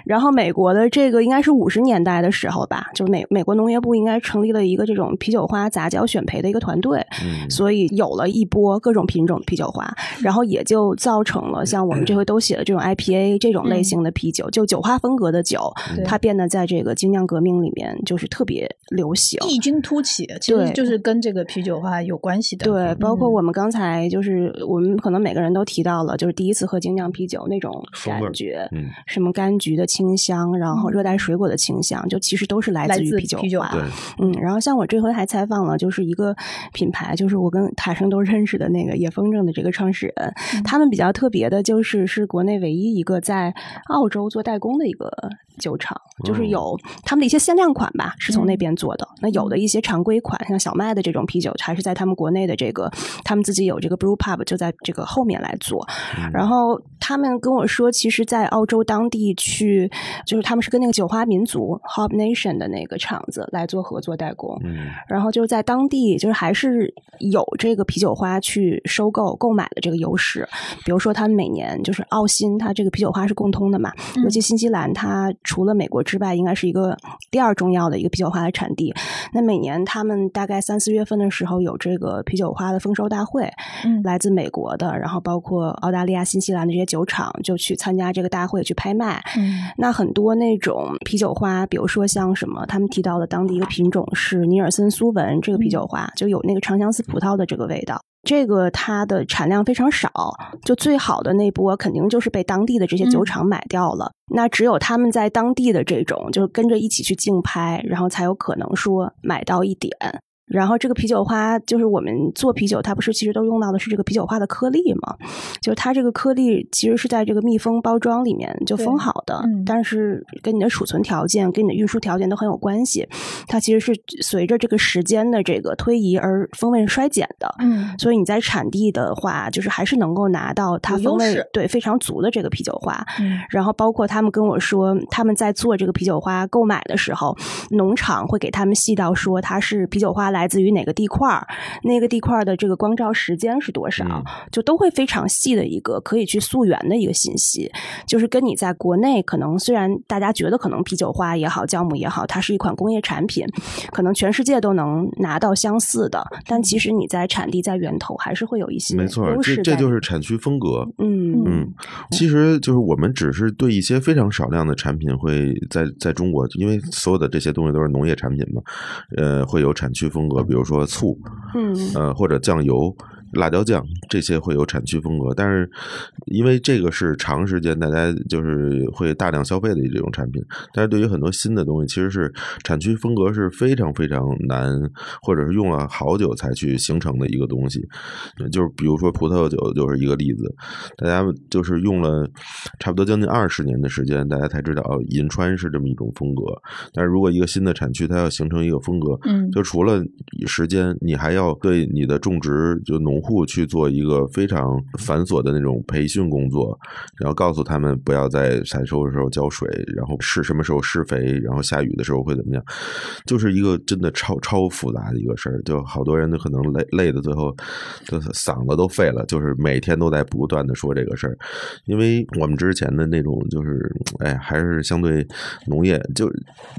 然后美国的这个应该是五十年代的时候吧，就美美国农业部应该成立了一个这种啤酒花杂交选培的一个团队，嗯所以有了一波各种品种的啤酒花，然后也就造成了像我们这回都写的这种 IPA 这种类型的啤酒，就酒花风格的酒，对它变得在这个精酿革命里面就是特别流行。异军突起，其实就是跟这个啤酒花有关系的。对，包括嗯我们刚才就是我们可能每个人都提到了，就是第一次喝精酿啤酒那种感觉，嗯什么柑橘的清香，然后热带水果的清香，就其实都是来来自自于啤酒花。啤酒花对，嗯，然后像我这回还采访了，就是一个品牌，就是我跟塔生都认识的那个野风筝的这个创始人，他们比较特别的就是是国内唯一一个在澳洲做代工的一个酒厂，就是哦有他们的一些限量款吧，是从那嗯边做的。那有的一些常规款，像小麦的这种啤酒，还是在他们国内的这个，他们自己有这个 brew pub 就在这个后面来做。嗯然后他们跟我说，其实，在澳洲当地去，就是他们是跟那个酒花民族 Hop Nation 的那个厂子来做合作代工。嗯然后就是在当地，就是还是有这个啤酒花去收购、购买的这个优势。比如说，他们每年就是澳新，它这个啤酒花是共通的嘛，嗯尤其新西兰，它除了美国之外，应该是一个第二重要的一个啤酒花的产地。那每年他们大概三四月份的时候有这个啤酒花的丰收大会，嗯来自美国的，然后包括澳大利亚、新西兰的这些酒厂就去参加这个大会去拍卖。嗯那很多那种啤酒花，比如说像什么，他们提到的当地一个品种是尼尔森苏文这个啤酒花，就有那个长相思葡萄的这个味道。这个它的产量非常少，就最好的那波肯定就是被当地的这些酒厂买掉了。那只有他们在当地的这种，就是跟着一起去竞拍，然后才有可能说买到一点。然后这个啤酒花，就是我们做啤酒，它不是其实都用到的是这个啤酒花的颗粒嘛？就是它这个颗粒其实是在这个密封包装里面就封好的，嗯但是跟你的储存条件、跟你的运输条件都很有关系。它其实是随着这个时间的这个推移而风味衰减的。嗯所以你在产地的话，就是还是能够拿到它风味对非常足的这个啤酒花。嗯然后包括他们跟我说，他们在做这个啤酒花购买的时候，农场会给他们细到说它是啤酒花来自于哪个地块儿，那个地块儿的这个光照时间是多少，嗯就都会非常细的一个可以去溯源的一个信息。就是跟你在国内可能虽然大家觉得可能啤酒花也好，酵母也好，它是一款工业产品，可能全世界都能拿到相似的，但其实你在产地在源头还是会有一些没错，这这就是产区风格。嗯嗯，其实就是我们只是对一些非常少量的产品会在在中国，因为所有的这些东西都是农业产品嘛，呃，会有产区风格，比如说醋，嗯。呃，或者酱油、辣椒酱这些会有产区风格，但是因为这个是长时间大家就是会大量消费的这种产品，但是对于很多新的东西，其实是产区风格是非常非常难，或者是用了好久才去形成的一个东西。就是比如说葡萄酒就是一个例子，大家就是用了差不多将近二十年的时间，大家才知道哦，银川是这么一种风格。但是如果一个新的产区它要形成一个风格，嗯就除了时间，你还要对你的种植就农户去做一个非常繁琐的那种培训工作，然后告诉他们不要在采收的时候浇水，然后是什么时候施肥，然后下雨的时候会怎么样，就是一个真的超超复杂的一个事儿。就好多人都可能累累的最后，就嗓子都废了，就是每天都在不断的说这个事儿，因为我们之前的那种就是，哎，还是相对农业，就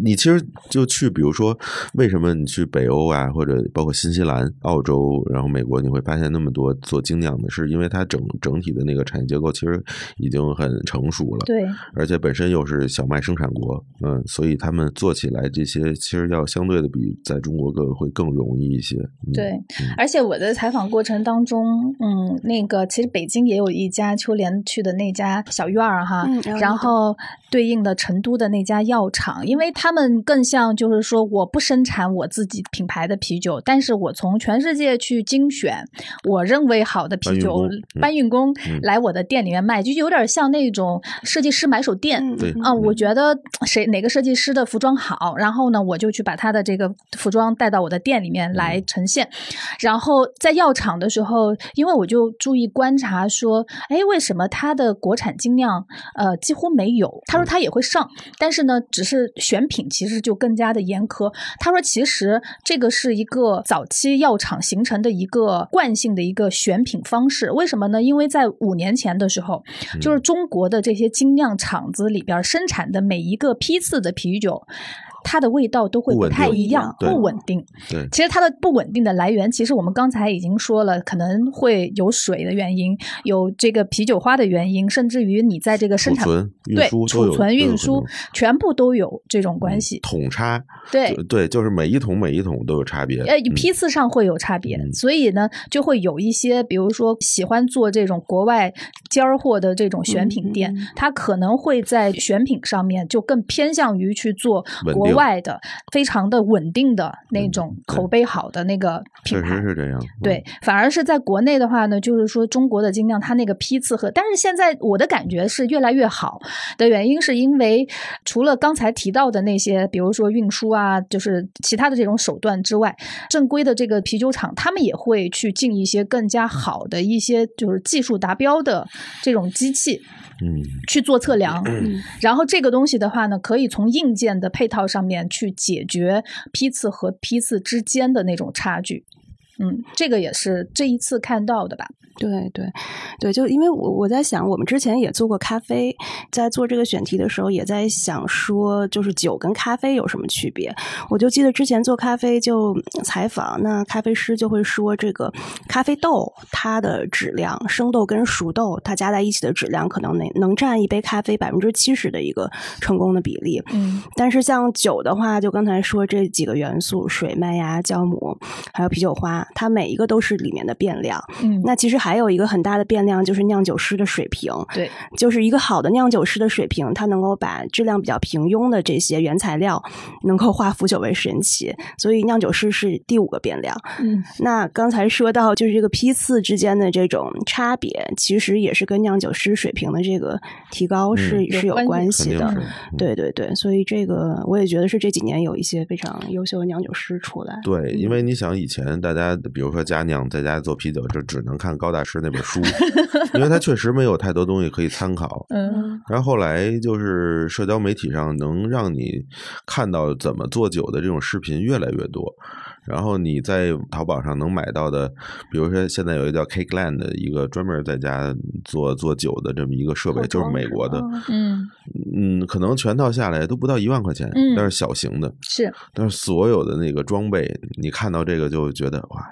你其实就去，比如说为什么你去北欧啊，或者包括新西兰、澳洲，然后美国，你会发现那么多做精酿的，是因为它整整体的那个产业结构其实已经很成熟了，对，而且本身又是小麦生产国，嗯，所以他们做起来这些其实要相对的比在中国更会更容易一些，嗯对，而且我的采访过程当中，嗯，那个其实北京也有一家秋莲去的那家小院儿哈，嗯然后对应的成都的那家药厂，因为他们更像就是说，我不生产我自己品牌的啤酒，但是我从全世界去精选我认为好的啤酒搬运工来我的店里面卖，就有点像那种设计师买手店。对啊，我觉得谁哪个设计师的服装好，然后呢，我就去把他的这个服装带到我的店里面来呈现。然后在药厂的时候，因为我就注意观察说，哎，为什么他的国产精酿呃几乎没有？他说他也会上，但是呢，只是选品其实就更加的严苛。他说其实这个是一个早期药厂形成的一个惯性的一个选品方式。为什么呢？因为在五年前的时候，就是中国的这些精酿厂子里边生产的每一个批次的啤酒。它的味道都会不太一样，不稳定。对，其实它的不稳定的来源，其实我们刚才已经说了，可能会有水的原因，有这个啤酒花的原因，甚至于你在这个生产、对储存、运输，全部都有这种关系。桶差，对对，就是每一桶每一桶都有差别。呃，批次上会有差别，所以呢，就会有一些，比如说喜欢做这种国外尖儿货的这种选品店，它可能会在选品上面就更偏向于去做国。外的非常的稳定的那种口碑好的那个品牌，确实是这样。对，反而是在国内的话呢，就是说中国的精酿它那个批次和，但是现在我的感觉是越来越好的原因，是因为除了刚才提到的那些，比如说运输啊，就是其他的这种手段之外，正规的这个啤酒厂他们也会去进一些更加好的一些就是技术达标的这种机器。嗯，去做测量，然后这个东西的话呢，可以从硬件的配套上面去解决批次和批次之间的那种差距。嗯，这个也是这一次看到的吧。对对对，就因为我我在想，我们之前也做过咖啡，在做这个选题的时候，也在想说，就是酒跟咖啡有什么区别？我就记得之前做咖啡就采访，那咖啡师就会说，这个咖啡豆它的质量，生豆跟熟豆它加在一起的质量，可能能能占一杯咖啡百分之七十的一个成功的比例。嗯，但是像酒的话，就刚才说这几个元素，水、麦芽、酵母，还有啤酒花，它每一个都是里面的变量。嗯，那其实。还有一个很大的变量就是酿酒师的水平，对，就是一个好的酿酒师的水平，他能够把质量比较平庸的这些原材料能够化腐朽为神奇，所以酿酒师是第五个变量。嗯，那刚才说到就是这个批次之间的这种差别，其实也是跟酿酒师水平的这个提高是是有关系的。对对对，所以这个我也觉得是这几年有一些非常优秀的酿酒师出来。对，因为你想以前大家比如说佳酿在家做啤酒，就只能看高。大师那本书，因为他确实没有太多东西可以参考。嗯，然后后来就是社交媒体上能让你看到怎么做酒的这种视频越来越多。然后你在淘宝上能买到的，比如说现在有一个叫 Cake Land 的一个专门在家做做酒的这么一个设备，就是美国的。嗯嗯，可能全套下来都不到一万块钱，但是小型的。是，但是所有的那个装备，你看到这个就觉得哇。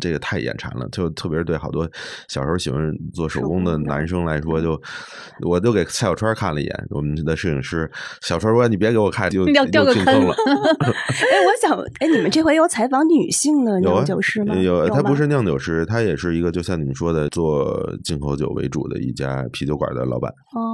这个太眼馋了，就特别是对好多小时候喜欢做手工的男生来说，就我就给蔡小川看了一眼，我们的摄影师小川说：“你别给我看，就掉掉个坑了。”哎，我想，哎，你们这回有采访女性的酿酒师吗？有，他不是酿酒师，他也是一个就像你们说的做进口酒为主的一家啤酒馆的老板。哦，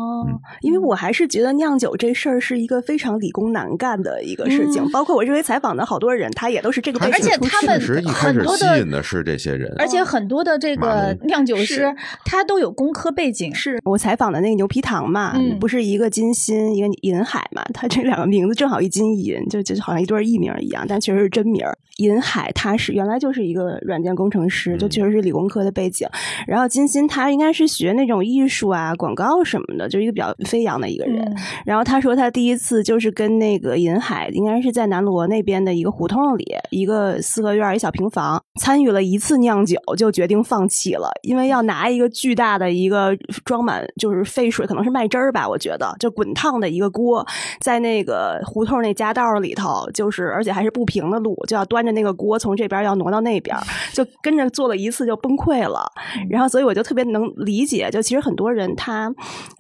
因为我还是觉得酿酒这事儿是一个非常理工难干的一个事情，包括我认为采访的好多人，他也都是这个背景。而且他们很多的吸引的。是这些人，而且很多的这个酿酒师，他都有工科背景。是我采访的那个牛皮糖嘛，不是一个金鑫，一个银海嘛，他这两个名字正好一金一银，就就好像一对艺名一样，但确实是真名。银海他是原来就是一个软件工程师，就确实是理工科的背景。然后金鑫他应该是学那种艺术啊、广告什么的，就一个比较飞扬的一个人。然后他说他第一次就是跟那个银海，应该是在南锣那边的一个胡同里，一个四合院一小平房，参与了一次酿酒，就决定放弃了，因为要拿一个巨大的一个装满就是沸水，可能是麦汁儿吧，我觉得就滚烫的一个锅，在那个胡同那夹道里头，就是而且还是不平的路，就要端着。那个锅从这边要挪到那边，就跟着做了一次就崩溃了。然后，所以我就特别能理解，就其实很多人他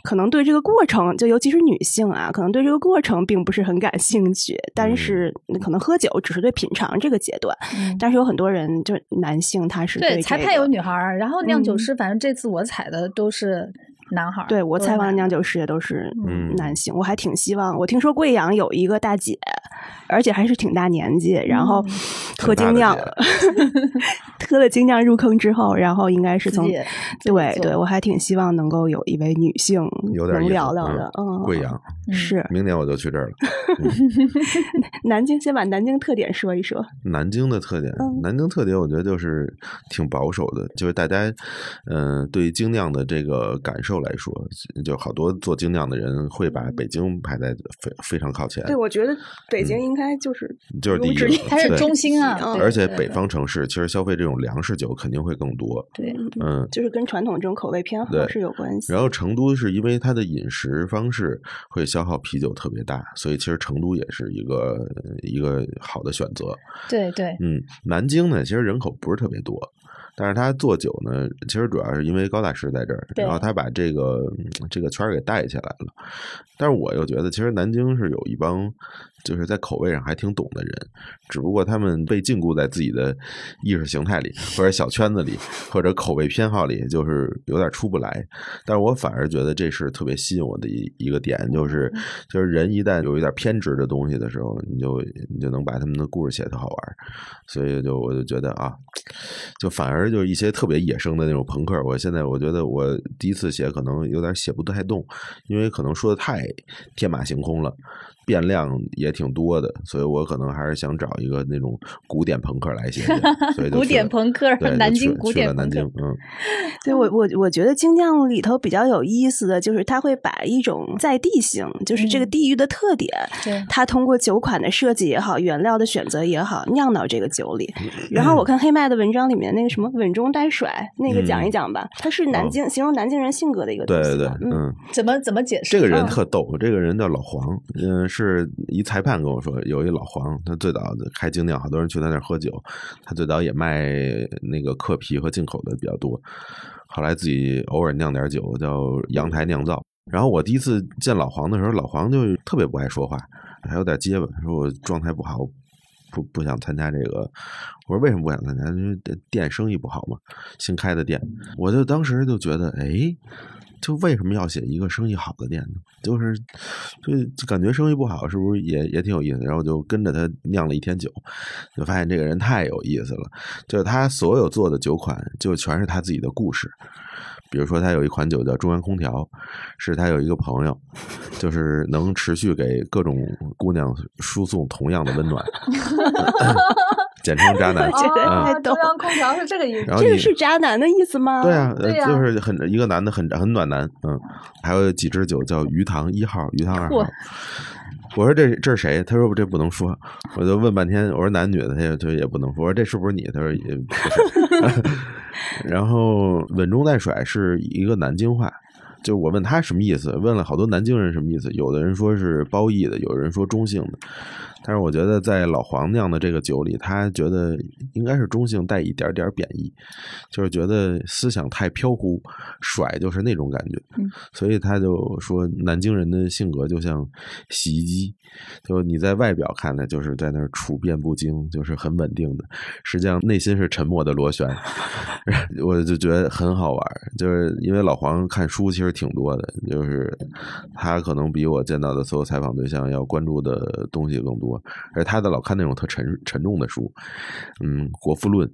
可能对这个过程，就尤其是女性啊，可能对这个过程并不是很感兴趣。但是，可能喝酒只是对品尝这个阶段。但是有很多人，就男性他是对裁判有女孩儿，然后酿酒师，反正这次我采的都是。男孩对我采访的酿酒师也都是男性，我还挺希望。我听说贵阳有一个大姐，而且还是挺大年纪，然后喝精酿，喝了精酿入坑之后，然后应该是从对对，我还挺希望能够有一位女性能有点聊聊的，嗯，贵阳，是明年我就去这儿了。南京，先把南京特点说一说。南京的特点，嗯南京特点，我觉得就是挺保守的，就是大家，嗯、对精酿的这个感受来说，就好多做精酿的人会把北京排在非非常靠前，对，我觉得北京应该就是嗯就是第一它是中心啊，而且北方城市其实消费这种粮食酒肯定会更多，对嗯。就是跟传统这种口味偏好是有关系。然后成都是因为它的饮食方式会消耗啤酒特别大，所以其实成都也是一个一个好的选择。对对，嗯，南京呢，其实人口不是特别多，但是他做酒呢，其实主要是因为高大师在这儿，然后他把这个嗯这个圈儿给带起来了。但是我又觉得，其实南京是有一帮就是在口味上还挺懂的人，只不过他们被禁锢在自己的意识形态里，或者小圈子里，或者口味偏好里，就是有点出不来。但是我反而觉得这是特别吸引我的一一个点，就是就是人一旦有一点偏执的东西的时候，你就你就能把他们的故事写得好玩，所以就我就觉得啊，就反而就是一些特别野生的那种朋克，我现在我觉得我第一次写可能有点写不太动，因为可能说的太天马行空了。变量也挺多的，所以我可能还是想找一个那种古典朋克来写写，所以古典朋克南京古典去了南京，嗯，对我我我觉得精酿里头比较有意思的就是他会把一种在地性，就是这个嗯地域的特点，对它通过酒款的设计也好，原料的选择也好，酿到这个酒里。然后我看黑麦的文章里面那个什么稳中带甩，那个讲一讲吧，他是南京、形容南京人性格的一个东对对对，嗯，嗯。怎么怎么解释？这个人嗯特逗，这个人叫老黄，嗯，是一裁判跟我说，有一老黄，他最早开精酿，好多人去他那儿喝酒，他最早也卖那个客啤和进口的比较多，后来自己偶尔酿点酒，叫阳台酿造。然后我第一次见老黄的时候，老黄就特别不爱说话，还有点结巴，说我状态不好，不不想参加这个。我说为什么不想参加？因为店生意不好嘛，新开的店。我就当时就觉得，哎，就为什么要写一个生意好的店呢？就是就感觉生意不好，是不是也也挺有意思？然后就跟着他酿了一天酒，就发现这个人太有意思了。就是他所有做的酒款，就全是他自己的故事。比如说，他有一款酒叫中央空调，是他有一个朋友，就是能持续给各种姑娘输送同样的温暖，简称渣男。这个哦太逗中央空调是这个意思。这个是渣男的意思吗？对啊，就是很一个男的很很暖男，嗯，还有几支酒叫鱼塘一号、鱼塘二号。我说这这是谁？他说这不能说。我就问半天，我说男女的，他也他也不能说。我说这是不是你？他说也不是。然后稳中带甩是一个南京话，就我问他什么意思，问了好多南京人什么意思，有的人说是褒义的，有人说中性的。但是我觉得在老黄酿的这个酒里，他觉得应该是中性带一点点贬义，就是觉得思想太飘忽，甩就是那种感觉。嗯所以他就说南京人的性格就像洗衣机，就你在外表看来就是在那儿处变不惊，就是很稳定的，实际上内心是沉默的螺旋。我就觉得很好玩，就是因为老黄看书其实挺多的，就是他可能比我见到的所有采访对象要关注的东西更多，而他的老看那种特沉沉重的书，嗯，《国富论》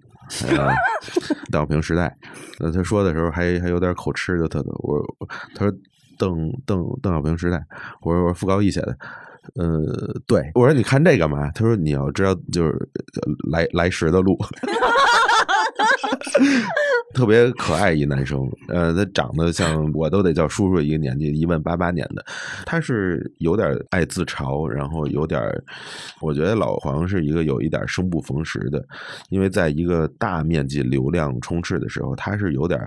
呃，《邓小平时代》，那他说的时候还还有点口吃，就特我他说邓邓邓小平时代，我说我说傅高义写的。呃，对我说你看这干嘛？他说你要知道，就是来来时的路，特别可爱一男生，呃，他长得像我都得叫叔叔一个年纪，一问八八年的，他是有点爱自嘲，然后有点，我觉得老黄是一个有一点生不逢时的，因为在一个大面积流量充斥的时候，他是有点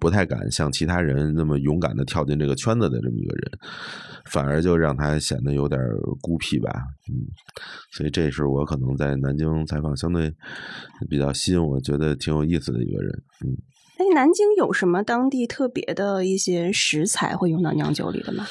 不太敢像其他人那么勇敢的跳进这个圈子的这么一个人，反而就让他显得有点孤僻吧，嗯，所以这是我可能在南京采访相对比较吸引我觉得挺有意思的一个人，Mm-hmm. 哎，南京有什么当地特别的一些食材会用到酿酒里的吗？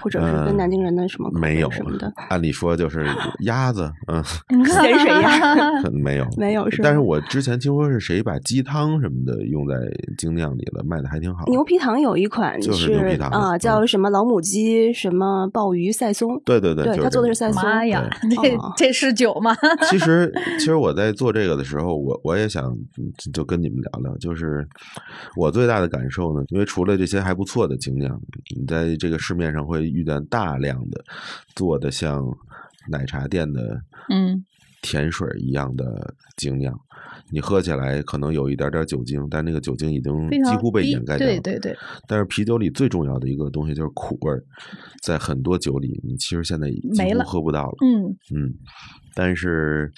或者是跟南京人的什么没有什么的？按理说就是 鸭子，嗯，咸水鸭 没有没有是但是我之前听说是谁把鸡汤什么的用在精酿里了，卖的还挺好。牛皮糖有一款就是牛皮糖啊，嗯叫什么老母鸡什么鲍鱼赛松，对对对，对他做的是赛松。妈呀，这哦这是酒吗？其实，其实我在做这个的时候，我我也想嗯就跟你们聊聊，就是我最大的感受呢，因为除了这些还不错的精酿，你在这个市面上会遇见大量的做的像奶茶店的嗯。甜水一样的精酿，你喝起来可能有一点点酒精，但那个酒精已经几乎被掩盖掉了。对对。对，但是啤酒里最重要的一个东西就是苦味儿，在很多酒里，你其实现在几乎喝不到了。嗯。嗯，但是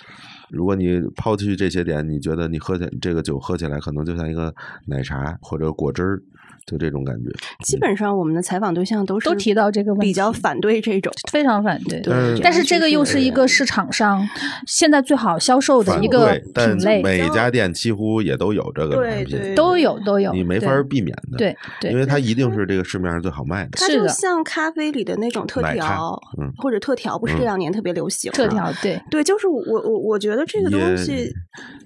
如果你抛去这些点，你觉得你喝起这个酒喝起来可能就像一个奶茶或者果汁儿，就这种感觉。基本上我们的采访对象都是都提到这个问题比较反对这种。非常反对。对但是这个又是一个市场上现在最好销售的一个对，但品类，每家店几乎也都有这个产品，对对都有都有，你没法对避免的。对对，因为它一定是这个市面上最好卖的。它就像咖啡里的那种特调，嗯或者特调，不是嗯这两年特别流行特调对。对，就是我我我觉得这个东西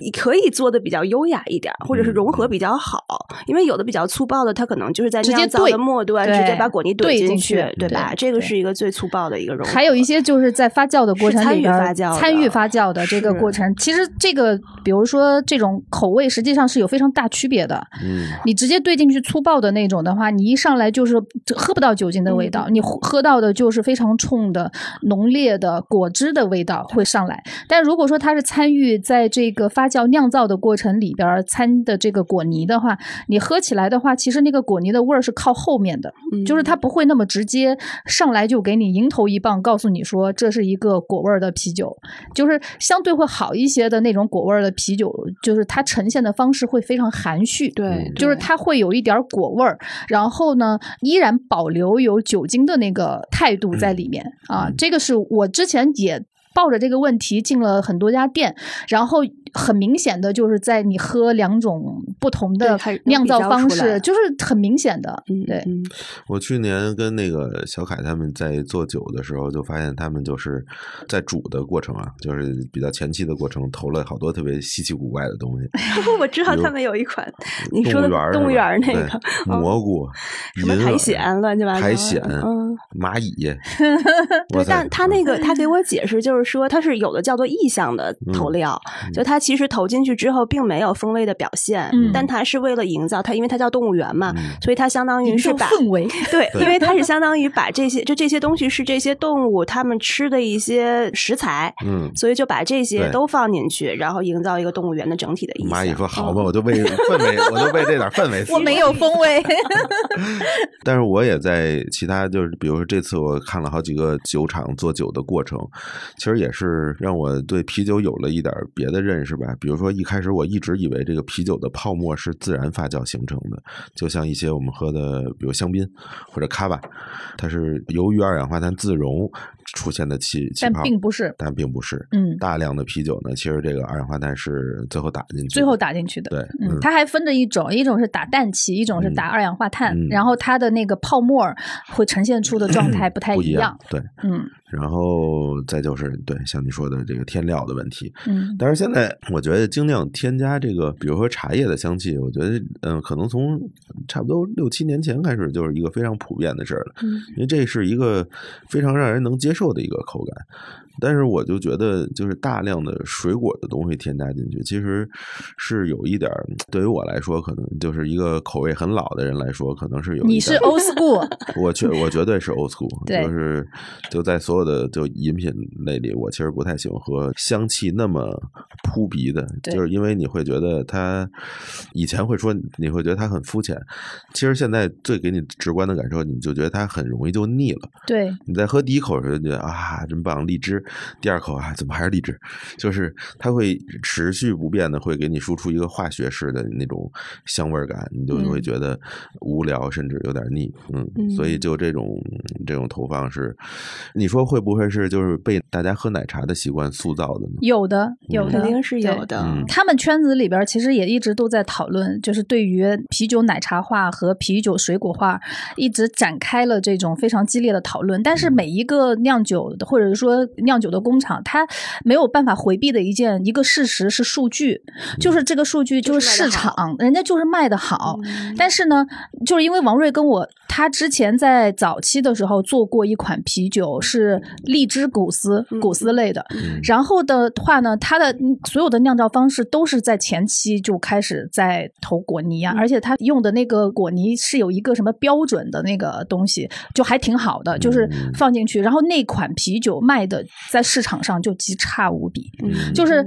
你可以做的比较优雅一点儿，或者是融合嗯比较好，因为有的比较粗暴的，它可能就是在直接兑酿造的末端直接把果泥怼进进去对吧？对对这个是一个最粗暴的一个融合。还有一些就是在发酵的过程是参与里边儿发酵参与发酵的这个过程，其实这个比如说这种口味实际上是有非常大区别的。嗯，你直接兑进去粗暴的那种的话，你一上来就是喝不到酒精的味道，嗯你喝到的就是非常冲的、浓烈的果汁的味道会上来。但如果说它是参与在这个发酵酿造的过程里边儿掺的这个果泥的话，你喝起来的话，其实那个果泥的味儿是靠后面的，嗯就是它不会那么直接上来就给你迎头一棒，告诉你说这是一个果味儿的啤酒，就是相对会好一些的那种果味儿的啤酒，就是它呈现的方式会非常含蓄，对，嗯就是它会有一点儿果味儿，然后呢，依然保留有酒精的那个态度在里面、啊嗯。这个是我之前也。抱着这个问题进了很多家店，然后很明显的就是在你喝两种不同的酿造方式，就是很明显的，嗯对，嗯我去年跟那个小凯他们在做酒的时候，就发现他们就是在煮的过程啊，就是比较前期的过程，投了好多特别稀奇古怪的东西。我知道他们有一款你说的动物园儿动物园那个蘑菇、什么苔藓乱七八糟的苔藓、嗯蚂蚁。对但他那个他给我解释，就是说它是有的叫做意象的投料，就它其实投进去之后并没有风味的表现，嗯但它是为了营造它，因为它叫动物园嘛，嗯所以它相当于是把氛围，对，因为它是相当于把这些就这些东西是这些动物它们吃的一些食材。嗯，所以就把这些都放进去，然后营造一个动物园的整体的意象。蚂蚁说：“好吧，嗯我就为 氛围，我就为这点氛围。”我没有风味，但是我也在其他，就是比如说这次我看了好几个酒厂做酒的过程，其实也是让我对啤酒有了一点别的认识吧。比如说一开始我一直以为这个啤酒的泡沫是自然发酵形成的，就像一些我们喝的，比如香槟或者卡瓦，它是由于二氧化碳自溶出现的气气但泡，并不是，但并不是。嗯，大量的啤酒呢，其实这个二氧化碳是最后打进去的，最后打进去的。对，嗯，它还分着一种，一种是打氮气，一种是打二氧化碳，嗯然后它的那个泡沫会呈现出的状态不太不一样。对，嗯然后再就是对像你说的这个添料的问题，嗯但是现在我觉得精酿添加这个，比如说茶叶的香气，我觉得嗯，可能从差不多六七年前开始就是一个非常普遍的事儿了，嗯因为这是一个非常让人能接受瘦的一个口感。但是我就觉得，就是大量的水果的东西添加进去，其实是有一点儿，对于我来说，可能就是一个口味很老的人来说，可能是有一你是 old school，我绝我绝对是 old school，就是就在所有的就饮品类里，我其实不太喜欢喝香气那么扑鼻的，就是因为你会觉得它以前会说你会觉得它很肤浅，其实现在最给你直观的感受，你就觉得它很容易就腻了。对，你在喝第一口的时候就觉得啊真棒荔枝，第二口啊怎么还是荔枝？就是它会持续不变的会给你输出一个化学式的那种香味儿感，你就会嗯觉得无聊，甚至有点腻。嗯，嗯所以就这种这种投放是，你说会不会是就是被大家喝奶茶的习惯塑造的呢？有的有的肯定定是有的。嗯他们圈子里边其实也一直都在讨论，就是对于啤酒奶茶化和啤酒水果化，一直展开了这种非常激烈的讨论。但嗯是每一个酿酒或者说酿酒的工厂，它没有办法回避的一件一个事实是数据，就是这个数据就是市场，人家就是卖的好。嗯。但是呢，就是因为王瑞跟我，他之前在早期的时候做过一款啤酒，是荔枝谷丝嗯谷丝类的。嗯。然后的话呢，它的嗯所有的酿造方式都是在前期就开始在投果泥啊，嗯。而且它用的那个果泥是有一个什么标准的那个东西，就还挺好的，就是嗯。放进去，然后那款啤酒卖的在市场上就极差无比。嗯就是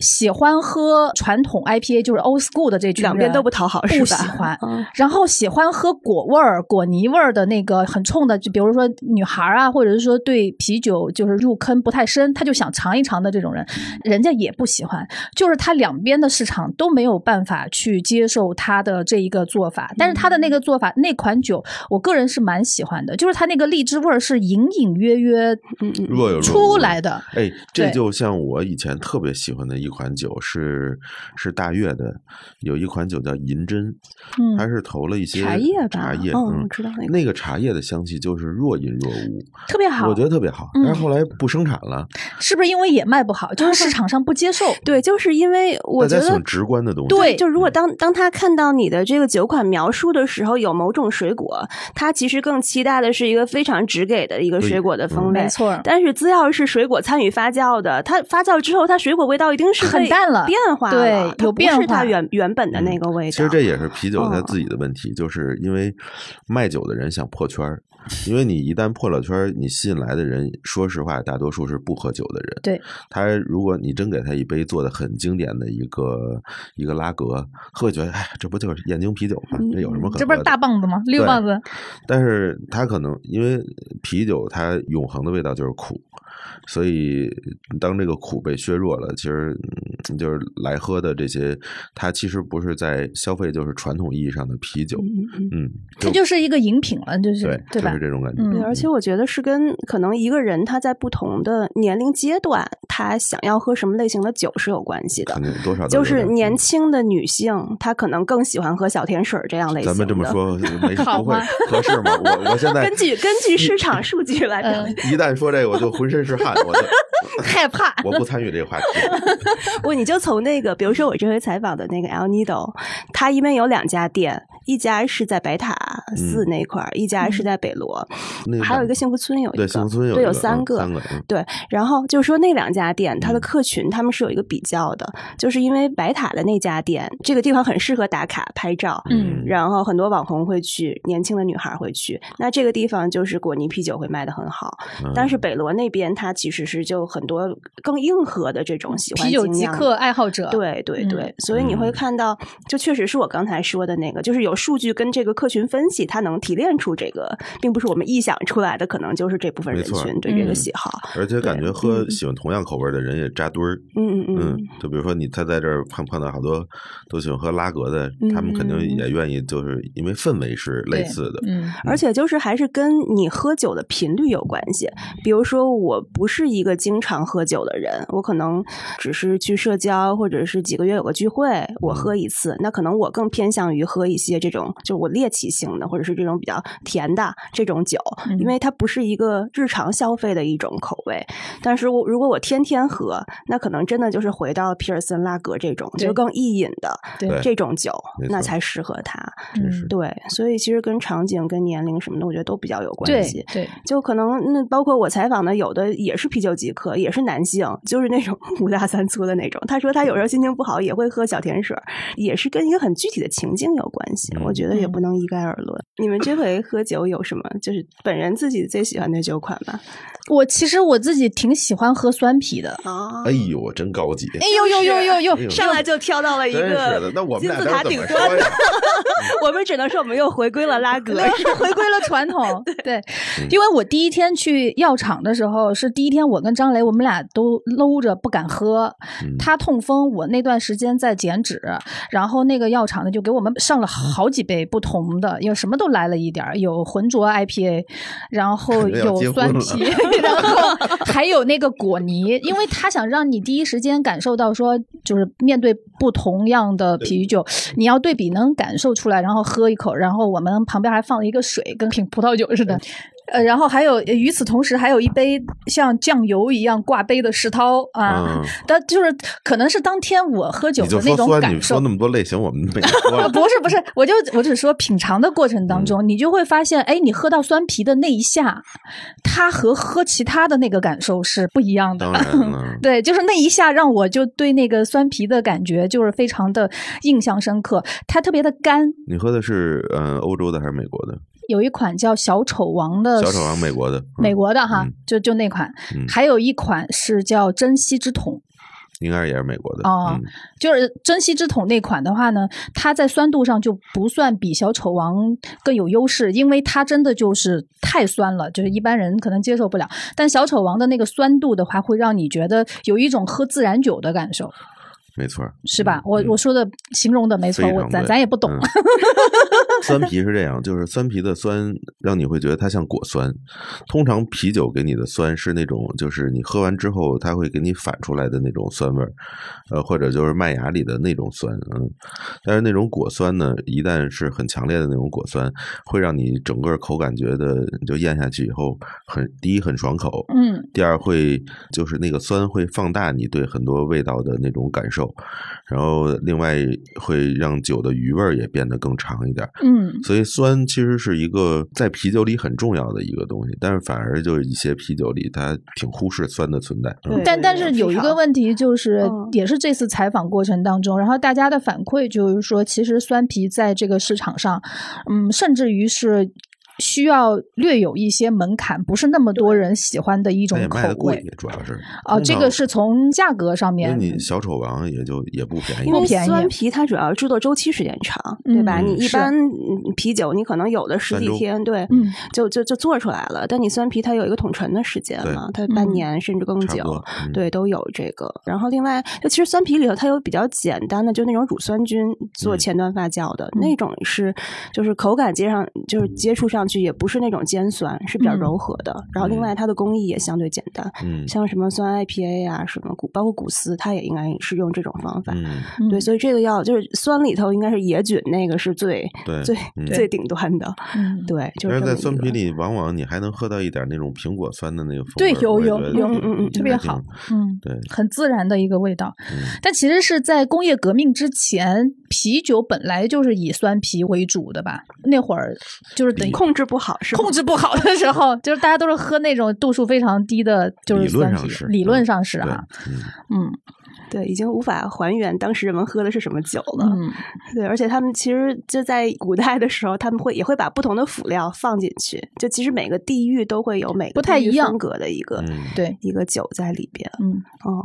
喜欢喝传统 IPA，就是 old school 的这群人两边都不讨好不喜欢。嗯然后喜欢喝果味儿、果泥味儿的那个很冲的，就比如说女孩啊，或者是说对啤酒就是入坑不太深，他就想尝一尝的这种人，人家也不喜欢。就是他两边的市场都没有办法去接受他的这一个做法，但是他的那个做法，那款酒，我个人是蛮喜欢的，就是他那个荔枝味儿是隐隐约约嗯嗯若有若出来的。哎，这就像我以前特别喜欢的一款酒是是大悦的，有一款酒叫银针，嗯它是投了一些茶叶吧茶叶，嗯嗯知道那个那个茶叶的香气就是若隐若无，特别好，我觉得特别好。嗯但是后来不生产了，是不是因为也卖不好，就是市 场上不接受？对，就是因为我觉得直观的东西。对就如果当当他看到你的这个酒款描述的时候，有某种水果，他其实更期待的是一个非常直给的一个水果的风味。没错但是资料是水果参与发酵的，它发酵之后，它水果味道一定是很淡了变化对有变不是它化原原本的那个味道。嗯其实这也是啤酒它嗯自己的问题，就是因为卖酒的人想破圈儿，因为你一旦破了圈儿，你吸引来的人，说实话，大多数是不喝酒的人。对，他如果你真给他一杯做的很经典的一个一个拉格，会觉得哎，这不就是燕京啤酒吗？这有什么可喝的？这不是大棒子吗？六棒子，但是他可能因为啤酒它永恒的味道就是苦，所以当这个苦被削弱了，其实嗯就是来喝的这些，它其实不是在消费，就是传统意义上的啤酒，嗯它就是一个饮品了，就是对，对吧就是？这种感觉。而且我觉得是跟可能一个人他在不同的年龄阶段，他想要喝什么类型的酒是有关系的肯。定多少就是年轻的女性，她可能更喜欢喝小甜水儿这样类型的。咱们这么说 没不会合适吗？我我现在根据根据市场数据来 表嗯。一旦说这个，我就浑身是汗，我就 害怕。我不参与这个话题。不，你就从那个，比如说我这回采访的那个 El Nido，它因为有两家店，一家是在白塔寺那块儿，一家是在北罗，那个还有一个幸福村有一个，对幸福村有对一个嗯有三个，三个嗯。对，然后就是说那两家店，它的嗯。客群他们是有一个比较的，就是因为白塔的那家店，这个地方很适合打卡拍照，嗯。然后很多网红会去，年轻的女孩会去，那这个地方就是果泥啤酒会卖的很好，嗯。但是北罗那边它其实是就很多更硬核的这种喜欢啤酒极客爱好者，对对嗯对，所以你会嗯看到，就确实是我刚才说的那个，就是有数据跟这个客群分析，它能提炼出这个，并不是我们臆想出来的，可能就是这部分人群对这个嗯喜好。而且感觉喝嗯喜欢同样口味的人也扎堆儿。嗯嗯嗯嗯，，就比如说你他在这儿碰碰到好多都喜欢喝拉格的，他们肯定嗯也愿意，就是因为氛围是类似的。嗯而且就是还是跟你喝酒的频率有关系。比如说，我不是一个经常喝酒的人，我可能只是去社交，或者是几个月有个聚会，我嗯喝一次。那可能我更偏向于喝一些这种，就我猎奇性的，或者是这种比较甜的这种酒，嗯因为它不是一个日常消费的一种口味。但是我如果我天天喝，那可能真的就是回到皮尔森拉格这种，对就更易饮的这种酒那才适合它。嗯对，所以其实跟场景、跟年龄什么的，我觉得都比较有关对系。对，就可能那包括我采访的，有的也是啤酒极客，也是男性，就是那种五大三粗的那种。他说他有时候心情不好也会喝小甜水，也是跟一个很具体的情境有关系。我觉得也嗯不能一概而论。你们这回喝酒有什么就是本人自己最喜欢的酒款吧？我其实我自己挺喜欢喝酸啤的。啊哎呦，真高级！哎呦呦呦呦呦上来就挑到了一个，那我们金字塔顶端？我们只能说我们又回归了拉格。回归了传统，对，因为我第一天去药厂的时候，是第一天，我跟张雷我们俩都搂着不敢喝。嗯他痛风，我那段时间在减脂，然后那个药厂呢就给我们上了好几杯不同的，有什么都来了一点儿，有浑浊 IPA，然后有酸啤，然后还有那个果泥，因为他想让你第一时间感受到说，就是面对不同样的啤酒，你要对比能感受出来，然后喝一口，然后我们旁边还放了一个水，跟品葡萄酒似的。呃，然后还有呃与此同时，还有一杯像酱油一样挂杯的石涛啊，嗯但就是可能是当天我喝酒的那种，感受你说那。么多类型，我们没说啊。不是不是，我就我只是说品尝的过程当中，你就会发现，哎，你喝到酸啤的那一下，它和喝其他的那个感受是不一样的 对，就是那一下让我就对那个酸啤的感觉就是非常的印象深刻，它特别的干。你喝的是呃欧洲的还是美国的？有一款叫小丑王的，小丑王美国的，嗯美国的哈，嗯就就那款，嗯还有一款是叫珍稀之桶，应该也是美国的。哦嗯就是珍稀之桶那款的话呢，它在酸度上就不算比小丑王更有优势，因为它真的就是太酸了，就是一般人可能接受不了。但小丑王的那个酸度的话，会让你觉得有一种喝自然酒的感受，没错，是吧？嗯我我说的形容的没错，我咱咱也不懂。嗯酸啤是这样，就是酸啤的酸让你会觉得它像果酸。通常啤酒给你的酸是那种，就是你喝完之后它会给你反出来的那种酸味儿，呃，或者就是麦芽里的那种酸，嗯。但是那种果酸呢，一旦是很强烈的那种果酸，会让你整个口感觉得你就咽下去以后很第一很爽口，嗯第二会就是那个酸会放大你对很多味道的那种感受，然后另外会让酒的余味儿也变得更长一点。嗯所以酸其实是一个在啤酒里很重要的一个东西，但是反而就是一些啤酒里它挺忽视酸的存在。嗯对但但是有一个问题，就是嗯也是这次采访过程当中，然后大家的反馈就是说，其实酸啤在这个市场上，嗯，甚至于是需要略有一些门槛，不是那么多人喜欢的一种口卖的贵味。，主要是哦，这个是从价格上面，你小丑王也就也不便宜因，为不便宜酸啤它主要制作周期时间长，对吧？嗯你一般嗯啤酒你可能有的十几天，对，嗯就就就做出来了。但你酸啤它有一个统陈的时间嘛，它半嗯年甚至更久对，都有这个。然后另外，就其实酸啤里头它有比较简单的，就那种乳酸菌做嗯前端发酵的、嗯那种是，就是口感接上就是接触上去也不是那种尖酸，是比较嗯柔和的。然后另外它的工艺也相对简单，嗯像什么酸 IPA 啊，什么古包括古斯，它也应该是用这种方法。对，所以这个药就是酸里头应该是野菌那个是最最、嗯最顶端的，嗯，对，就但是在酸啤里，往往你还能喝到一点那种苹果酸的那个风对味对有有有嗯嗯嗯特别好，嗯，对，很自然的一个味道。嗯但其实是在工业革命之前，啤酒本来就是以酸啤为主的吧？那会儿就是等于控制不好是控制不好的时候，就是大家都是喝那种度数非常低的，就是理论酸啤。上是理论上是啊，嗯嗯对，已经无法还原当时人们喝的是什么酒了。嗯对，而且他们其实就在古代的时候，他们会也会把不同的辅料放进去，就其实每个地域都会有每个不太一样风格的一个、嗯，对，一个酒在里边。嗯。哦，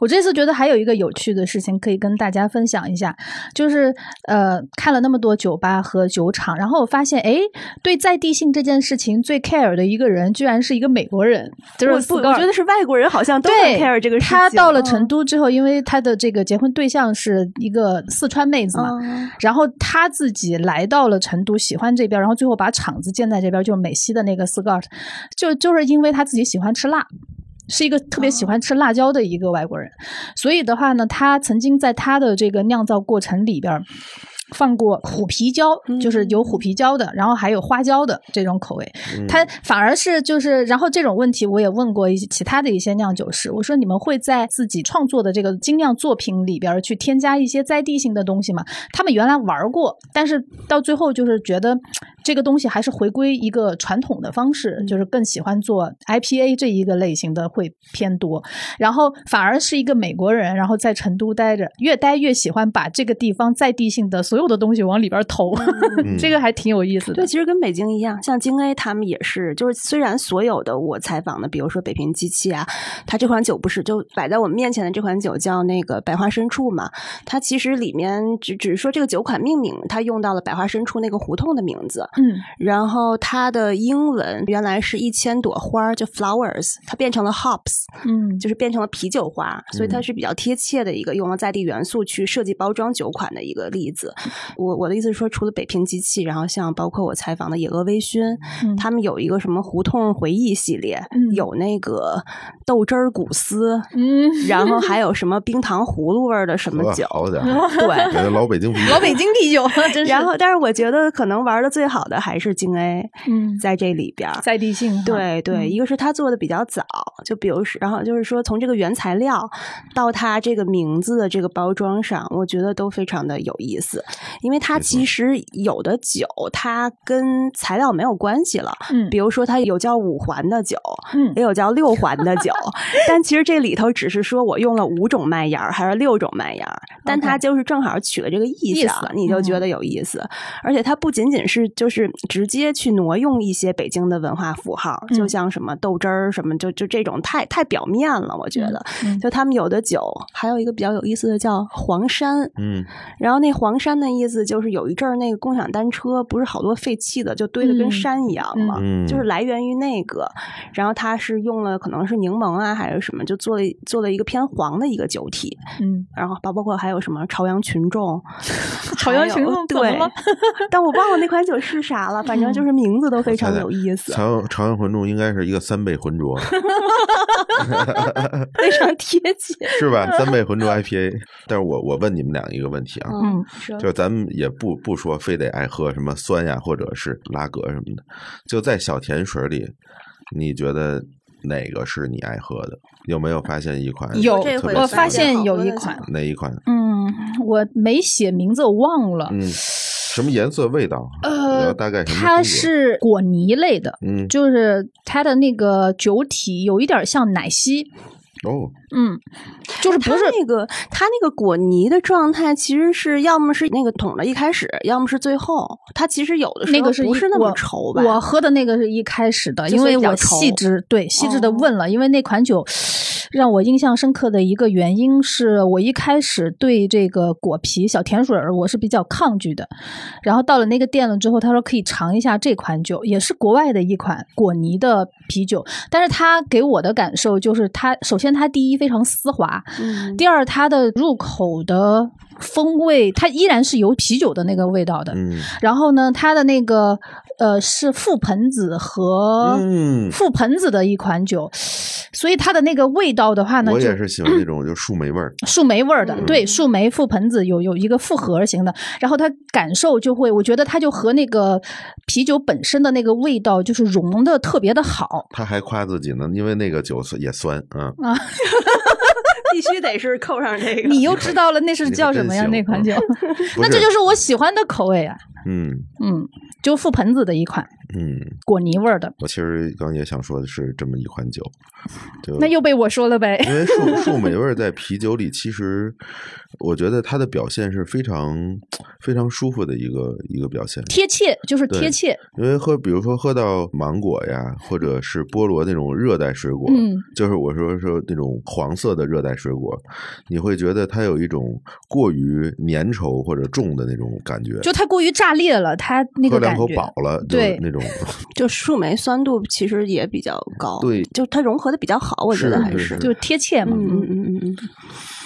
我这次觉得还有一个有趣的事情可以跟大家分享一下，就是呃看了那么多酒吧和酒厂，然后我发现，哎，对在地性这件事情最 care 的一个人，居然是一个美国人，就是我不，我觉得是外国人好像都对很 care 这个事情。他到了成嗯都之后，因为他的这个结婚对象是一个四川妹子嘛，嗯然后他自己来到了成都，喜欢这边，然后最后把厂子建在这边，就是美西的那个 Scott，就就是因为他自己喜欢吃辣。是一个特别喜欢吃辣椒的一个外国人，所以的话呢，他曾经在他的这个酿造过程里边儿放过虎皮椒，就是有虎皮椒的，然后还有花椒的这种口味。嗯他反而是就是，然后这种问题我也问过一些其他的一些酿酒师，我说你们会在自己创作的这个精酿作品里边去添加一些在地性的东西吗？他们原来玩过，但是到最后就是觉得这个东西还是回归一个传统的方式，就是更喜欢做 IPA 这一个类型的会偏多，然后反而是一个美国人，然后在成都待着，越待越喜欢把这个地方在地性的所有的东西往里边投，嗯。这个还挺有意思的对，。其实跟北京一样，像京 A 他们也是，就是虽然所有的我采访的，比如说北平机器啊，它这款酒不是就摆在我们面前的这款酒叫那个百花深处嘛，它其实里面只只是说这个酒款命名，它用到了百花深处那个胡同的名字，嗯。然后它的英文原来是一千朵花儿，就 flowers，它变成了 hops，嗯。就是变成了啤酒花，所以它是比较贴切的一个用了在地元素去设计包装酒款的一个例子。我我的意思是说，除了北平机器，然后像包括我采访的野鹅微醺，嗯。他们有一个什么胡同回忆系列，嗯。有那个豆汁儿古斯，嗯，然后还有什么冰糖葫芦味儿的什么呵酒，对。老北京啤酒，老北京啤酒，真是。然后，但是我觉得可能玩的最好的还是京 A，嗯，在这里边。在地性，对对，嗯。一个是它做的比较早，就比如是，然后就是说从这个原材料到它这个名字的这个包装上，我觉得都非常的有意思，因为它其实有的酒它跟材料没有关系了，嗯比如说它有叫五环的酒，嗯也有叫六环的酒，但其实这里头只是说我用了五种麦芽还是六种麦芽，但它就是正好取了这个意思你就觉嗯。得有意思。而且它不仅仅是就是直接去挪用一些北京的文化符号，就嗯像什么豆汁儿什么，就就这种太太表面了，我觉得。嗯就他们有的酒，还有一个比较有意思的叫黄山，嗯，然后那黄山的意思就是有一阵儿那个共享单车不是好多废弃的，就堆的跟嗯山一样嘛，嗯就是来源于那个。然后它是用了可能是柠檬啊还是什么，就做了做了一个偏黄的一个酒体。嗯，然后包包括还有什么朝阳群众，朝阳群众对 但我忘了那款酒是啥了，反正就是名字都非常有意思，朝阳朝阳浑众应该是一个三倍浑浊，非常贴切。是吧？三倍浑浊 IPA。但是我我问你们俩一个问题啊，嗯，是就咱们也不不说非得爱喝什么酸呀，或者是拉格什么的，就在小甜水里，你觉得哪个是你爱喝的？有没有发现一款有我发现有一款，哪一款？嗯，我没写名字，我忘了。嗯，什么颜色、味道？呃大概是果泥类的，嗯就是它的那个酒体有一点像奶昔，哦，嗯，就是不它是那个它那个果泥的状态，其实是要么是那个桶的一开始，要么是最后。它其实有的时候那个是不是那么稠吧？我喝的那个是一开始的，因为我细致对细致的哦问了，因为那款酒让我印象深刻的一个原因是我一开始对这个果皮小甜水儿我是比较抗拒的，然后到了那个店了之后，他说可以尝一下这款酒，也是国外的一款果泥的啤酒，但是它给我的感受就是它首先它第一非常丝滑，嗯第二它的入口的风味它依然是有啤酒的那个味道的，嗯。然后呢，它的那个呃是覆盆子和嗯，覆盆子的一款酒，所以它的那个味道的话呢，我也是喜欢那种就树莓味儿。树莓味儿的，嗯对，树莓覆盆子有有一个复合型的，然后它感受就会，我觉得它就和那个啤酒本身的那个味道就是融的特别的好。他还夸自己呢，因为那个酒也酸啊。必须得是扣上这个。你又知道了那是叫什么呀？那款酒，那这就是我喜欢的口味啊。嗯嗯，就覆盆子的一款嗯，果泥味儿的，我其实刚也想说的是这么一款酒，就那又被我说了呗。因为树树莓味在啤酒里，其实我觉得它的表现是非常非常舒服的一个一个表现。贴切就是贴切，因为喝，比如说喝到芒果呀，或者是菠萝那种热带水果，嗯，就是我说说那种黄色的热带水果，你会觉得它有一种过于粘稠或者重的那种感觉，就它过于炸裂了，它那个喝两口。饱了，对那种 就树莓酸度其实也比较高，对就它融合的比较好，我觉得还是是是。就贴切嘛。嗯嗯嗯嗯嗯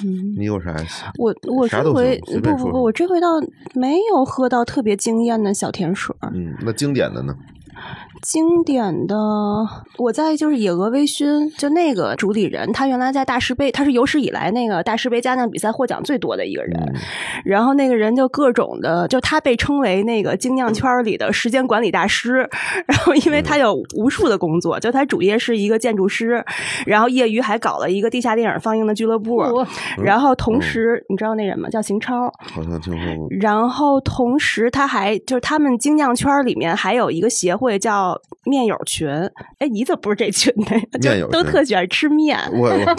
嗯，你有啥？我我这回不不不，我这回倒没有喝到特别惊艳的小甜水儿。嗯，那经典的呢？经典的，我在就是野鹅微醺，就那个主理人，他原来在大师杯，他是有史以来那个大师杯家酿比赛获奖最多的一个人。嗯然后那个人就各种的，就他被称为那个精酿圈里的时间管理大师。然后因为他有无数的工作，就他主业是一个建筑师，然后业余还搞了一个地下电影放映的俱乐部。我然后同时，你知道那人吗？叫邢超。好像听说过。然后同时他还就是他们精酿圈里面还有一个协会叫叫面友群。哎，你怎么不是这群的？面友都特喜欢吃面。我我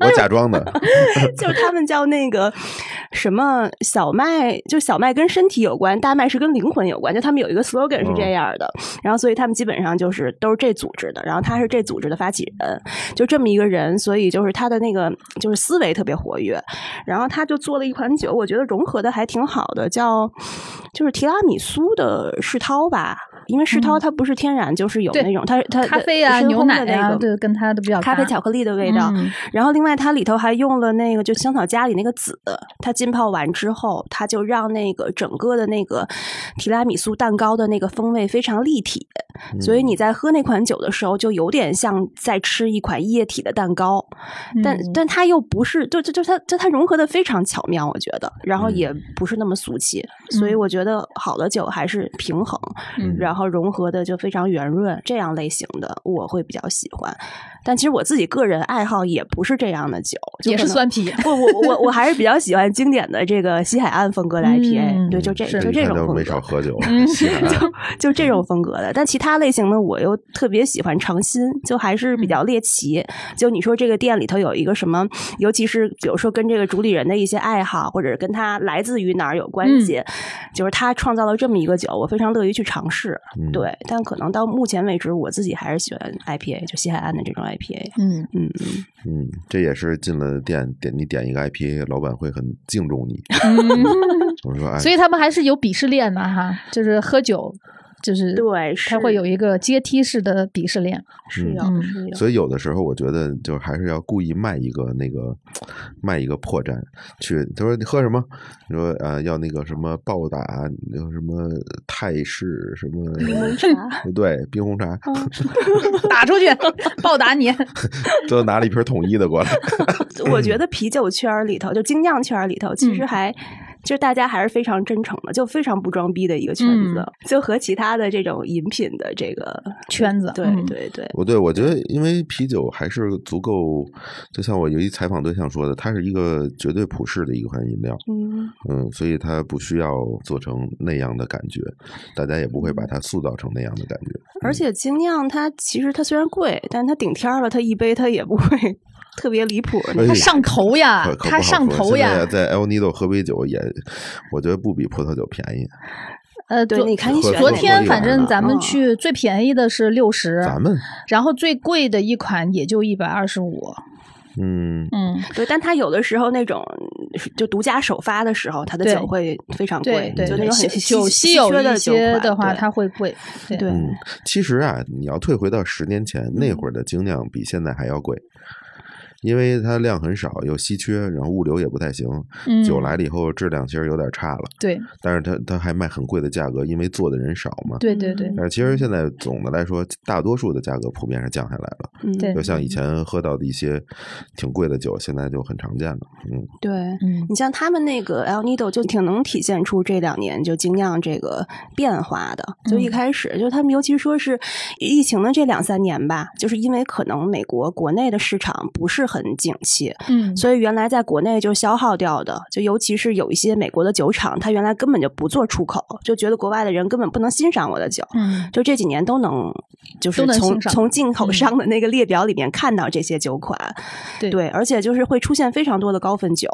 我假装的，就是他们叫那个什么小麦，就小麦跟身体有关，大麦是跟灵魂有关。就他们有一个 slogan 是这样的，然后所以他们基本上就是都是这组织的，然后他是这组织的发起人，就这么一个人，所以就是他的那个就是思维特别活跃，然后他就做了一款酒，我觉得融合的还挺好的，叫就是提拉米苏的世涛吧。因为世涛它不是天然就是有那种，它它咖啡啊、深牛奶啊，对，跟它的比较咖啡巧克力的味道。嗯。然后另外它里头还用了那个就香草家里那个籽，它浸泡完之后，它就让那个整个的那个提拉米苏蛋糕的那个风味非常立体，所以你在喝那款酒的时候，就有点像在吃一款液体的蛋糕，但嗯。但。它又不是，就就就它就它融合的非常巧妙，我觉得，然后嗯。也不是那么俗气，所以我觉得好的酒还是平衡，嗯。然后融合的就非常圆润，这样类型的我会比较喜欢。但其实我自己个人爱好也不是这样的酒，也是酸啤。不，我我我还是比较喜欢经典的这个西海岸风格的 IPA，、嗯对，就这 就这种风格。少喝酒，嗯西海岸就这种风格的，但其他类型呢，我又特别喜欢尝新，就还是比较猎奇。就你说这个店里头有一个什么，尤其是比如说跟这个主理人的一些爱好，或者是跟他来自于哪儿有关系，就是他创造了这么一个酒，我非常乐于去尝试。嗯对，但可能到目前为止，我自己还是喜欢 IPA，就西海岸的这种 IPA。嗯，嗯嗯，嗯，这也是进了店点你点一个 IPA，老板会很敬重你。我说哎，所以他们还是有鄙视链的哈，就是喝酒，就是对，它会有一个阶梯式的鄙视链。是有、嗯是有。所以有的时候我觉得就还是要故意卖一个那个卖一个破绽，去他说你喝什么？你说呃要那个什么暴打，那个什么泰式什么柠檬茶 对冰红茶，打出去，暴打你。都拿了一瓶统一的过来。我觉得啤酒圈里头，就精酿圈里头，其实嗯还。就是大家还是非常真诚的，就非常不装逼的一个圈子，嗯。就和其他的这种饮品的这个圈子对、嗯。对对，我对我觉得，因为啤酒还是足够，就像我有一采访对象说的，它是一个绝对普世的一款饮料，嗯，嗯，所以它不需要做成那样的感觉，大家也不会把它塑造成那样的感觉。而且精酿它其实它虽然贵，但它顶天了，它一杯它也不会特别离谱。哎它上头呀可，可不它好说上头呀。现在在 El Nido 喝杯酒也，我觉得不比葡萄酒便宜。呃，对，昨你看你选昨天反正咱们嗯去最便宜的是六十，咱们，然后最贵的一款也就一百二十五。嗯，嗯，对，但他有的时候那种就独家首发的时候，他的酒会非常贵，对对对，就那种很稀有稀有的酒的话，它会贵。对对嗯，其实啊，你要退回到十年前，那会儿的精酿比现在还要贵，因为它量很少，又稀缺，然后物流也不太行，嗯酒来了以后质量其实有点差了，对但是它它还卖很贵的价格，因为做的人少嘛。对对对嗯但是其实现在总的来说，大多数的价格普遍是降下来了。嗯，对就像以前喝到的一些挺贵的酒，现在就很常见了。嗯，对，嗯你像他们那个 El Nido 就挺能体现出这两年就精酿这个变化的。就一嗯开始，就他们尤其说是疫情的这两三年吧，就是因为可能美国国内的市场不是很景气，嗯，所以原来在国内就消耗掉的，就尤其是有一些美国的酒厂，它原来根本就不做出口，就觉得国外的人根本不能欣赏我的酒。嗯就这几年都能，就是从从进口嗯商的那个列表里面看到这些酒款，对对，而且就是会出现非常多的高分酒，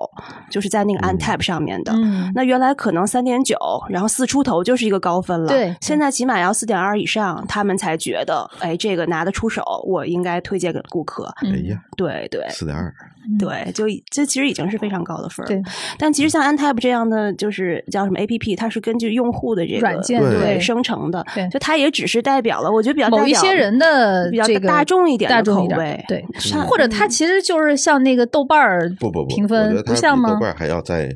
就是在那个 Antap 上面的。嗯那原来可能三点九，然后四出头就是一个高分了。对现在起码要四点二以上，他们才觉得，哎，这个拿得出手，我应该推荐给顾客。嗯哎呀，对对四点二，对，就这其实已经是非常高的分儿。对，但其实像 Antap 这样的，就是叫什么 APP，它是根据用户的这个软件对对生成的，对就它也只是代表了，我觉得比较代表某一些人的比较大众一点的口味对，或者它其实就是像那个豆瓣儿不不不，评我觉分得它像吗比豆？瓣还要再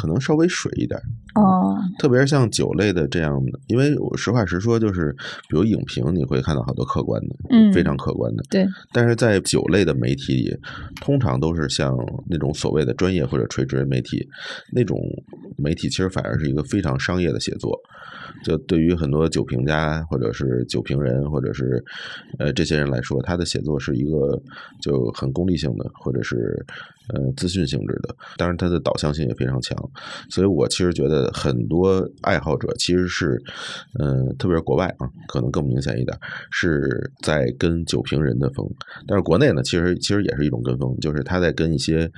可能稍微水一点。哦，特别是像酒类的这样的，因为我实话实说，就是比如影评，你会看到好多客观的，嗯非常客观的。对，但是在酒类的媒体里，通常都是像那种所谓的专业或者垂直媒体，那种媒体其实反而是一个非常商业的写作。就对于很多酒评家或者是酒评人或者是呃这些人来说，他的写作是一个就很功利性的，或者是呃资讯性质的。当然，它的导向性也非常强。所以我其实觉得很多爱好者其实是，嗯、特别是国外啊，可能更明显一点，是在跟酒评人的风。但是国内呢，其实其实也是一种跟风，就是他在跟一些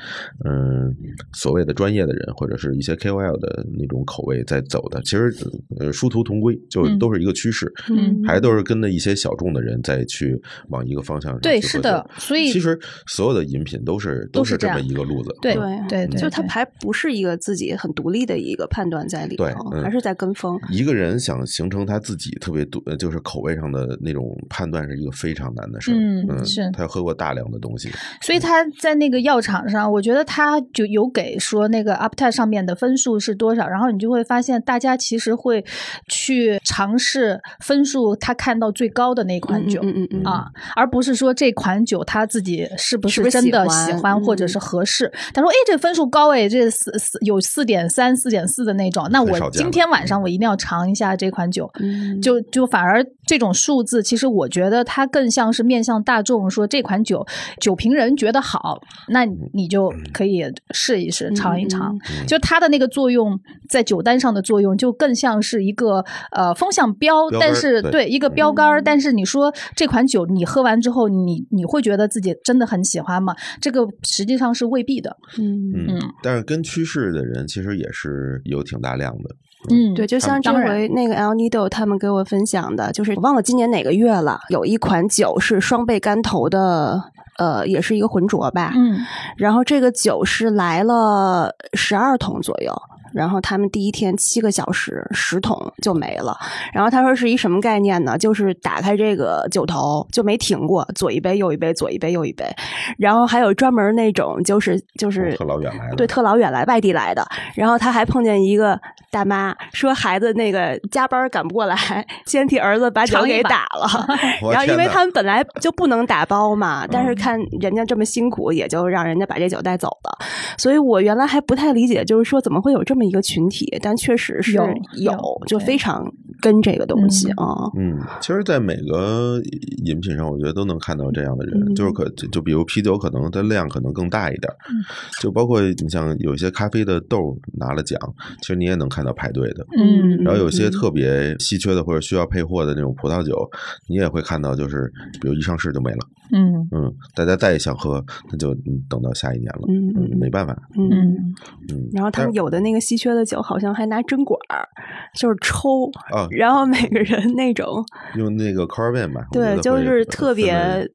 嗯所谓的专业的人或者是一些 KOL 的那种口味在走的。其实呃殊途同归，就嗯都是一个趋势，嗯还都是跟着一些小众的人再去往一个方向上对是的所以其实所有的饮品都是都是这样是这么一个路子。对嗯对对，对就他还不是一个自己很独立的一个判断在里头对，嗯还是在跟风。一个人想形成他自己特别独，呃就是口味上的那种判断，是一个非常难的事儿。嗯是他要喝过大量的东西。所以他在那个药厂上，我觉得他就有给说那个 UpTime 上面的分数是多少，然后你就会发现大家其实会去尝试分数他看到最高的那款酒。嗯嗯嗯嗯啊，而不是说这款酒他自己是不是真的喜欢或者嗯是合适。他说：“哎，这分数高哎，这四四有四点三、四点四的那种，那我今天晚上我一定要尝一下这款酒。嗯就就反而这种数字，其实我觉得它更像是面向大众，说这款酒酒评人觉得好，那你就可以试一试、尝一尝。嗯就它的那个作用，在酒单上的作用，就更像是一个呃风向标，标但是对一个标杆儿。但是你说这款酒你喝完之后，你你会觉得自己真的很喜欢吗？这个实际上是未必的。嗯嗯，但是跟趋势的人其实也是有挺大量的。嗯，对，就像这回那个 El Nido 他们给我分享的，就是我忘了今年哪个月了，有一款酒是双倍干头的，呃，也是一个浑浊吧。嗯然后这个酒是来了十二桶左右。然后他们第一天七个小时十桶就没了，然后他说是一什么概念呢？就是打开这个酒头就没停过，左一杯右一杯，左一杯右一杯，然后还有专门那种就是就是特老远来的。对，特老远来外地来的，然后他还碰见一个大妈说孩子那个加班赶不过来，先替儿子把酒给打了，然后因为他们本来就不能打包嘛，但嗯是看人家这么辛苦，也就让人家把这酒带走了。所以我原来还不太理解，就是说怎么会有这么一个群体，但确实是有就非常跟这个东西嗯啊。嗯，其实，在每个饮品上，我觉得都能看到这样的人，嗯就是可就就比如啤酒，可能它量可能更大一点儿，就包括你像有些咖啡的豆拿了奖，其实你也能看到排队的。嗯然后有些嗯特别稀缺的或者需要配货的那种葡萄酒，你也会看到，就是比如一上市就没了，嗯嗯，大家再想喝，那就嗯等到下一年了，嗯嗯，没办法，嗯。嗯嗯，然后他们有的那个稀缺的酒，好像还拿针管儿，就是抽，啊，然后每个人那种，用那个 c a r v a n 吧，对，就是特别，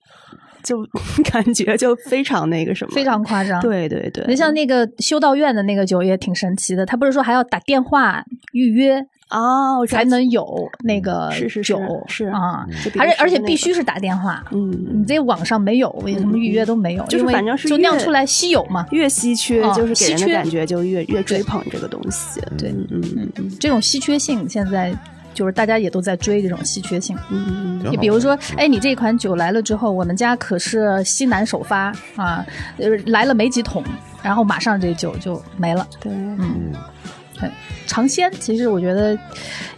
就 感觉就非常那个什么，非常夸张。。对对对。你像那个修道院的那个酒也挺神奇的，他不是说还要打电话预约哦，才能有那个是是是酒是啊，而且而且必须是打电话，嗯你这网上没有，什么预约都没有，就是反正是就酿出来稀有嘛。越稀缺，哦就是给人稀缺的感觉就越越追捧这个东西。对嗯嗯这种稀缺性现在就是大家也都在追这种稀缺性。嗯你比如说的，哎，你这款酒来了之后，我们家可是西南首发啊，呃，来了没几桶，然后马上这酒就没了。对，嗯，对，尝鲜其实我觉得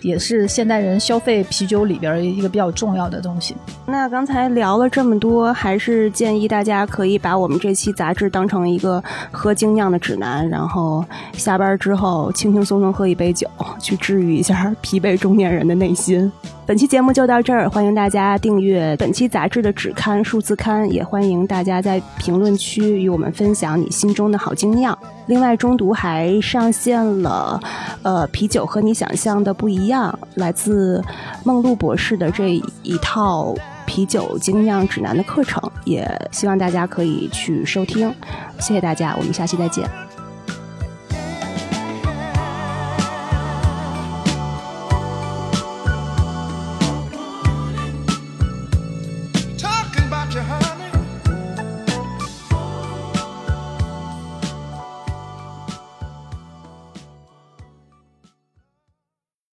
也是现代人消费啤酒里边一个比较重要的东西。那刚才聊了这么多，还是建议大家可以把我们这期杂志当成一个喝精酿的指南，然后下班之后轻轻松松喝一杯酒，去治愈一下疲惫中年人的内心。本期节目就到这儿，欢迎大家订阅本期杂志的纸刊、数字刊，也欢迎大家在评论区与我们分享你心中的好精酿。另外，中读还上线了，呃，啤酒和你想象的不一样，来自梦露博士的这一套啤酒精酿指南的课程，也希望大家可以去收听。谢谢大家，我们下期再见。